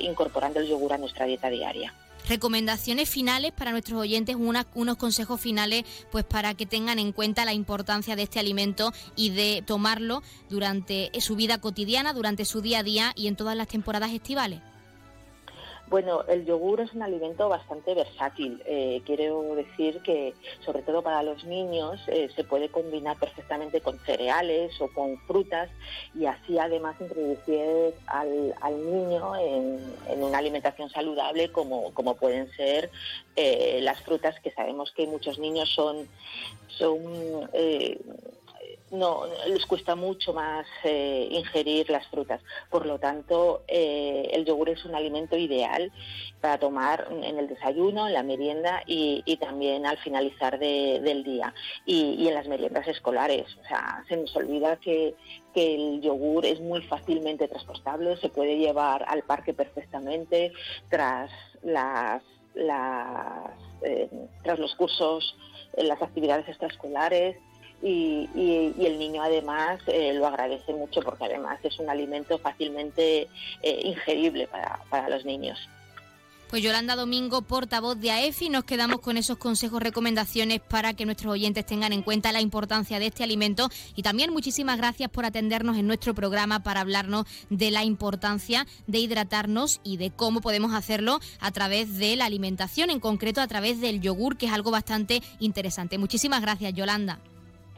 incorporando el yogur a nuestra dieta diaria recomendaciones finales para nuestros oyentes, unos consejos finales, pues para que tengan en cuenta la importancia de este alimento y de tomarlo durante su vida cotidiana, durante su día a día y en todas las temporadas estivales. Bueno, el yogur es un alimento bastante versátil. Eh, quiero decir que, sobre todo para los niños, eh, se puede combinar perfectamente con cereales o con frutas y así además introducir al, niño en, una alimentación saludable como, pueden ser eh, las frutas que sabemos que muchos niños son no les cuesta mucho más eh, ingerir las frutas. Por lo tanto, eh, el yogur es un alimento ideal para tomar en el desayuno, en la merienda y, también al finalizar del día y, en las meriendas escolares. O sea, se nos olvida que, el yogur es muy fácilmente transportable, se puede llevar al parque perfectamente tras las, eh, tras los cursos, las actividades extraescolares y, el niño además eh, lo agradece mucho porque además es un alimento fácilmente eh, ingerible para, para los niños. Pues Yolanda Domingo, portavoz de AEFI, nos quedamos con esos consejos, recomendaciones para que nuestros oyentes tengan en cuenta la importancia de este alimento y también muchísimas gracias por atendernos en nuestro programa para hablarnos de la importancia de hidratarnos y de cómo podemos hacerlo a través de la alimentación, en concreto a través del yogur, que es algo bastante interesante. Muchísimas gracias, Yolanda.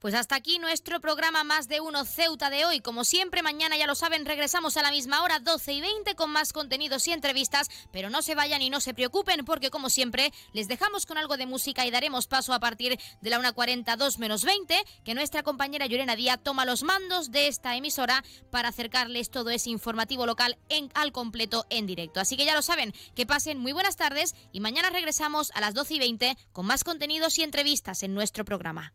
Pues hasta aquí nuestro programa Más de Uno Ceuta de hoy. Como siempre, mañana ya lo saben, regresamos a la misma hora, 12 y 20, con más contenidos y entrevistas. Pero no se vayan y no se preocupen, porque como siempre, les dejamos con algo de música y daremos paso a partir de la 1.40, 2 menos 20, que nuestra compañera Llorena Díaz toma los mandos de esta emisora para acercarles todo ese informativo local en, al completo en directo. Así que ya lo saben, que pasen muy buenas tardes y mañana regresamos a las 12 y 20 con más contenidos y entrevistas en nuestro programa.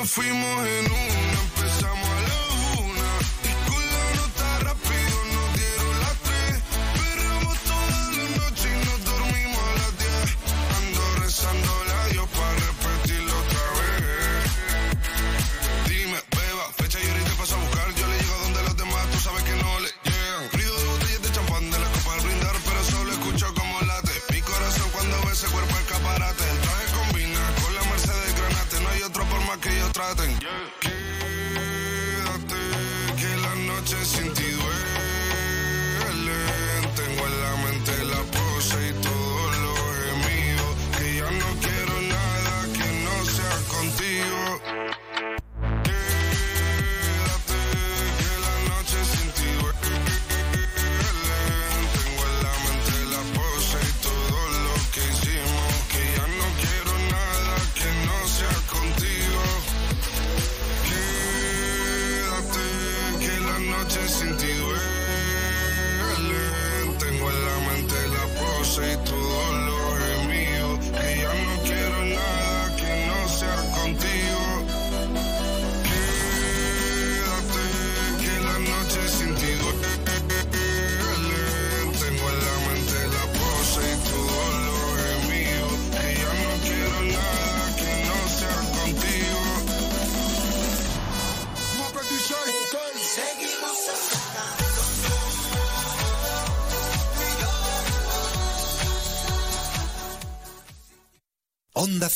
nos fuimos en una, empezamos traten. Yeah.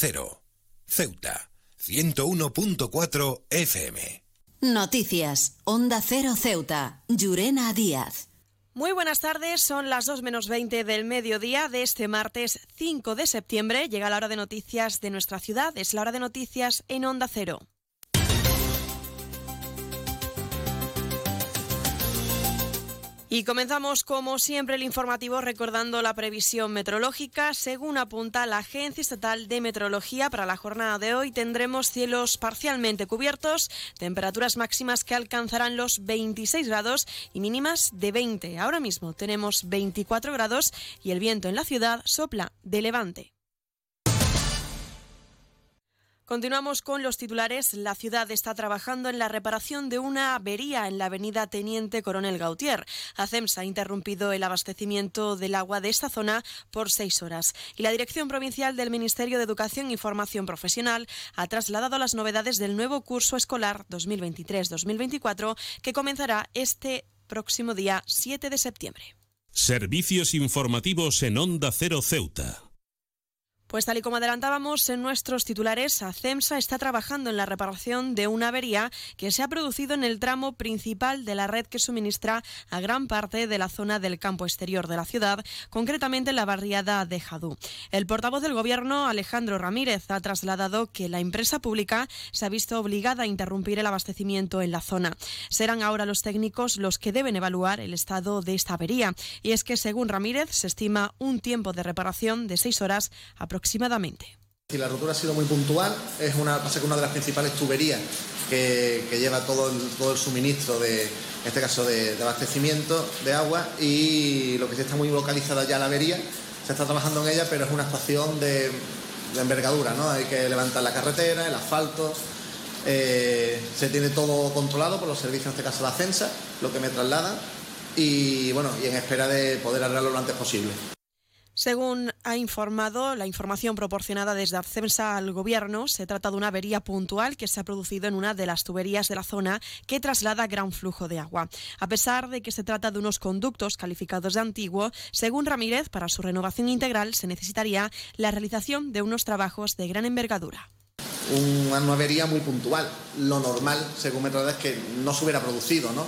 Cero. Ceuta. 101.4 FM. Noticias. Onda Cero Ceuta. Llurena Díaz. Muy buenas tardes, son las 2 menos 20 del mediodía de este martes 5 de septiembre. Llega la hora de noticias de nuestra ciudad, es la hora de noticias en Onda Cero. Y comenzamos como siempre el informativo recordando la previsión meteorológica. Según apunta la Agencia Estatal de Meteorología, para la jornada de hoy tendremos cielos parcialmente cubiertos, temperaturas máximas que alcanzarán los 26 grados y mínimas de 20. Ahora mismo tenemos 24 grados y el viento en la ciudad sopla de levante. Continuamos con los titulares. La ciudad está trabajando en la reparación de una avería en la avenida Teniente Coronel Gautier. ACEMS ha interrumpido el abastecimiento del agua de esta zona por seis horas. Y la Dirección Provincial del Ministerio de Educación y Formación Profesional ha trasladado las novedades del nuevo curso escolar 2023-2024 que comenzará este próximo día 7 de septiembre. Servicios informativos en Onda Cero Ceuta. Pues tal y como adelantábamos en nuestros titulares, ACEMSA está trabajando en la reparación de una avería que se ha producido en el tramo principal de la red que suministra a gran parte de la zona del campo exterior de la ciudad, concretamente en la barriada de Jadú. El portavoz del Gobierno, Alejandro Ramírez, ha trasladado que la empresa pública se ha visto obligada a interrumpir el abastecimiento en la zona. Serán ahora los técnicos los que deben evaluar el estado de esta avería. Y es que, según Ramírez, se estima un tiempo de reparación de seis horas aproximadamente aproximadamente. la rotura ha sido muy puntual, es una, pasa que una de las principales tuberías que, lleva todo el, todo el suministro de, este caso, de, abastecimiento de agua y lo que sí está muy localizada ya la avería, se está trabajando en ella, pero es una estación de, envergadura, ¿no? Hay que levantar la carretera, el asfalto, eh, se tiene todo controlado por los servicios, en este caso la CENSA, lo que me trasladan, y bueno, y en espera de poder arreglarlo lo antes posible. Según ha informado la información proporcionada desde Arcemsa al Gobierno, se trata de una avería puntual que se ha producido en una de las tuberías de la zona que traslada gran flujo de agua. A pesar de que se trata de unos conductos calificados de antiguo, según Ramírez, para su renovación integral se necesitaría la realización de unos trabajos de gran envergadura una avería muy puntual. Lo normal, según me es que no se hubiera producido, ¿no?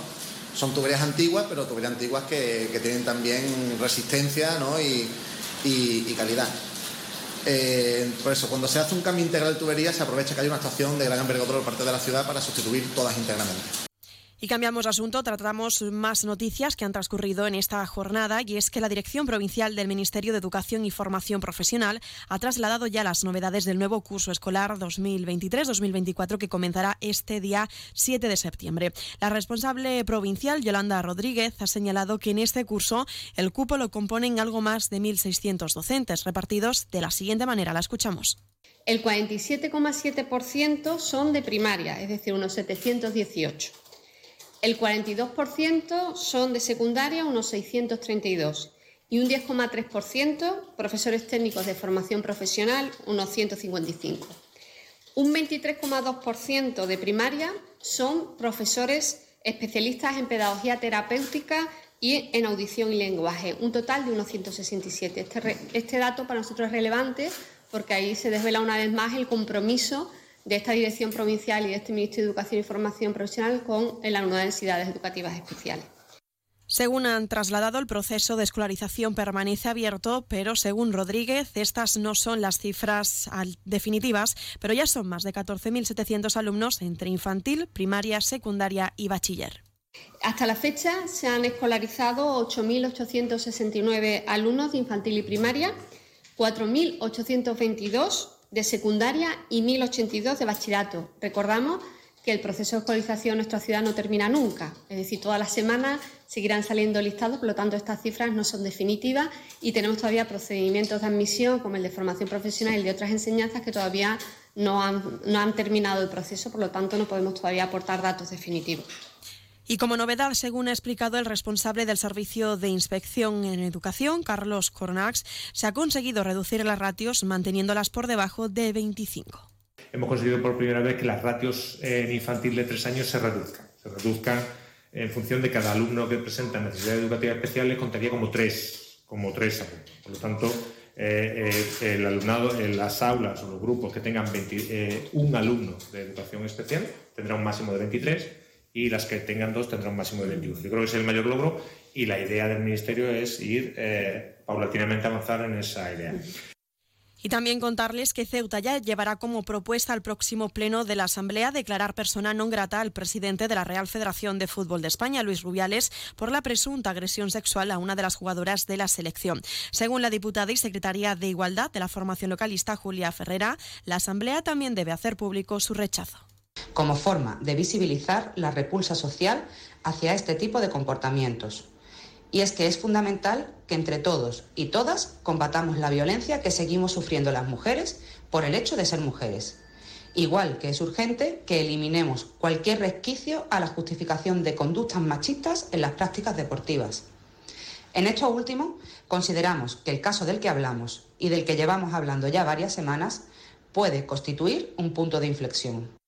Son tuberías antiguas, pero tuberías antiguas que, que tienen también resistencia, ¿no? Y, y, calidad. Eh, por eso, cuando se hace un cambio integral de tubería, se aprovecha que hay una estación de gran envergadura por parte de la ciudad para sustituir todas íntegramente. Y cambiamos de asunto, tratamos más noticias que han transcurrido en esta jornada y es que la Dirección Provincial del Ministerio de Educación y Formación Profesional ha trasladado ya las novedades del nuevo curso escolar 2023-2024 que comenzará este día 7 de septiembre. La responsable provincial, Yolanda Rodríguez, ha señalado que en este curso el cupo lo componen algo más de 1.600 docentes repartidos de la siguiente manera. La escuchamos. El 47,7% son de primaria, es decir, unos 718. El 42% son de secundaria, unos 632, y un 10,3% profesores técnicos de formación profesional, unos 155. Un 23,2% de primaria son profesores especialistas en pedagogía terapéutica y en audición y lenguaje, un total de unos 167. Este, este dato para nosotros es relevante porque ahí se desvela una vez más el compromiso de esta Dirección Provincial y de este Ministerio de Educación y Formación Profesional con de necesidades educativas especiales. Según han trasladado, el proceso de escolarización permanece abierto, pero según Rodríguez, estas no son las cifras definitivas, pero ya son más de 14.700 alumnos entre infantil, primaria, secundaria y bachiller. Hasta la fecha se han escolarizado 8.869 alumnos de infantil y primaria, 4.822 de secundaria y 1082 de bachillerato. Recordamos que el proceso de escolarización en nuestra ciudad no termina nunca, es decir, todas las semanas seguirán saliendo listados, por lo tanto estas cifras no son definitivas y tenemos todavía procedimientos de admisión como el de formación profesional y de otras enseñanzas que todavía no han, no han terminado el proceso, por lo tanto no podemos todavía aportar datos definitivos. Y como novedad, según ha explicado el responsable del Servicio de Inspección en Educación, Carlos Cornax, se ha conseguido reducir las ratios manteniéndolas por debajo de 25. Hemos conseguido por primera vez que las ratios en infantil de tres años se reduzcan. Se reduzcan en función de cada alumno que presenta necesidades educativas especiales, contaría como tres, como tres alumnos. Por lo tanto, el alumnado en las aulas o los grupos que tengan un alumno de educación especial tendrá un máximo de 23 y las que tengan dos tendrán un máximo de 21. Yo creo que es el mayor logro y la idea del Ministerio es ir paulatinamente a avanzar en esa idea. Y también contarles que Ceuta ya llevará como propuesta al próximo pleno de la Asamblea declarar persona non grata al presidente de la Real Federación de Fútbol de España, Luis Rubiales, por la presunta agresión sexual a una de las jugadoras de la selección. Según la diputada y secretaria de Igualdad de la formación localista, Julia Ferrera, la Asamblea también debe hacer público su rechazo. Como forma de visibilizar la repulsa social hacia este tipo de comportamientos y es que es fundamental que entre todos y todas combatamos la violencia que seguimos sufriendo las mujeres por el hecho de ser mujeres. Igual que es urgente que eliminemos cualquier resquicio a la justificación de conductas machistas en las prácticas deportivas. En esto último, consideramos que el caso del que hablamos y del que llevamos hablando ya varias semanas puede constituir un punto de inflexión.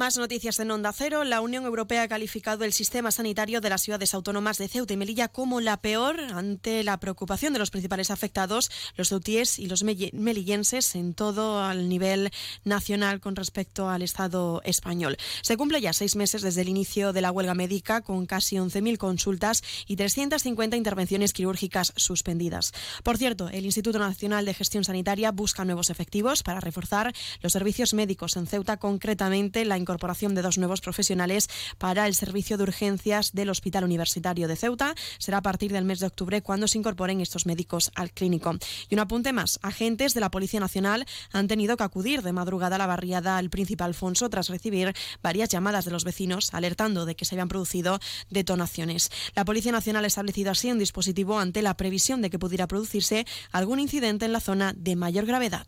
Más noticias en Onda Cero. La Unión Europea ha calificado el sistema sanitario de las ciudades autónomas de Ceuta y Melilla como la peor ante la preocupación de los principales afectados, los ceutíes y los melillenses, en todo al nivel nacional con respecto al Estado español. Se cumple ya seis meses desde el inicio de la huelga médica, con casi 11.000 consultas y 350 intervenciones quirúrgicas suspendidas. Por cierto, el Instituto Nacional de Gestión Sanitaria busca nuevos efectivos para reforzar los servicios médicos en Ceuta, concretamente la incorporación de dos nuevos profesionales para el servicio de urgencias del Hospital Universitario de Ceuta. Será a partir del mes de octubre cuando se incorporen estos médicos al clínico. Y un apunte más, agentes de la Policía Nacional han tenido que acudir de madrugada a la barriada al Príncipe Alfonso tras recibir varias llamadas de los vecinos alertando de que se habían producido detonaciones. La Policía Nacional ha establecido así un dispositivo ante la previsión de que pudiera producirse algún incidente en la zona de mayor gravedad.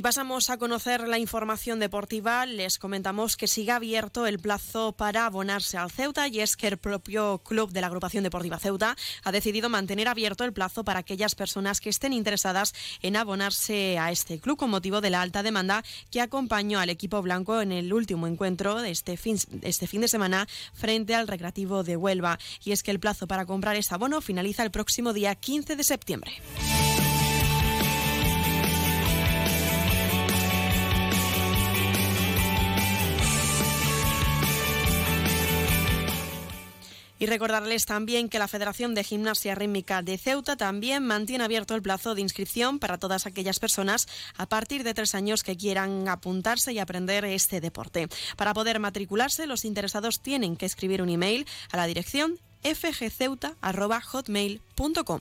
Y pasamos a conocer la información deportiva. Les comentamos que sigue abierto el plazo para abonarse al Ceuta y es que el propio club de la agrupación deportiva Ceuta ha decidido mantener abierto el plazo para aquellas personas que estén interesadas en abonarse a este club con motivo de la alta demanda que acompañó al equipo blanco en el último encuentro de este fin, este fin de semana frente al Recreativo de Huelva. Y es que el plazo para comprar este abono finaliza el próximo día 15 de septiembre. Y recordarles también que la Federación de Gimnasia Rítmica de Ceuta también mantiene abierto el plazo de inscripción para todas aquellas personas a partir de tres años que quieran apuntarse y aprender este deporte. Para poder matricularse, los interesados tienen que escribir un email a la dirección fgceuta.hotmail.com.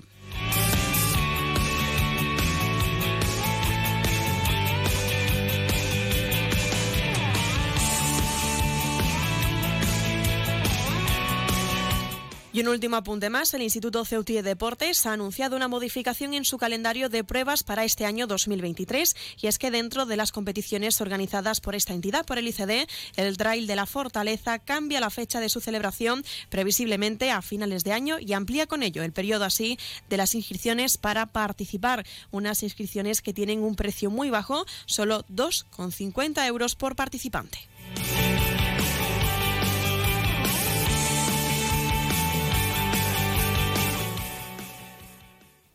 Y un último apunte más, el Instituto Ceutí de Deportes ha anunciado una modificación en su calendario de pruebas para este año 2023 y es que dentro de las competiciones organizadas por esta entidad, por el ICD, el Trail de la Fortaleza cambia la fecha de su celebración previsiblemente a finales de año y amplía con ello el periodo así de las inscripciones para participar, unas inscripciones que tienen un precio muy bajo, solo 2,50 euros por participante.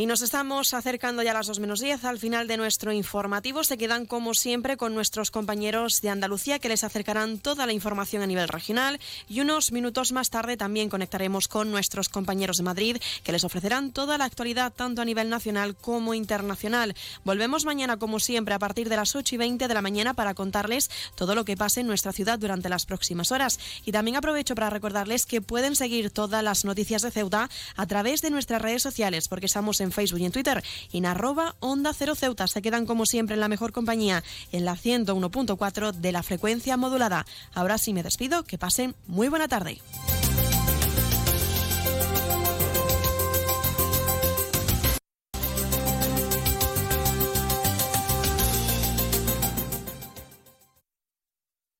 Y nos estamos acercando ya a las 2 menos 10 al final de nuestro informativo. Se quedan como siempre con nuestros compañeros de Andalucía que les acercarán toda la información a nivel regional y unos minutos más tarde también conectaremos con nuestros compañeros de Madrid que les ofrecerán toda la actualidad tanto a nivel nacional como internacional. Volvemos mañana como siempre a partir de las 8 y 20 de la mañana para contarles todo lo que pase en nuestra ciudad durante las próximas horas. Y también aprovecho para recordarles que pueden seguir todas las noticias de Ceuta a través de nuestras redes sociales porque estamos en Facebook y en Twitter en arroba Onda Cero Ceuta. Se quedan como siempre en la mejor compañía en la 101.4 de la frecuencia modulada. Ahora sí me despido, que pasen muy buena tarde.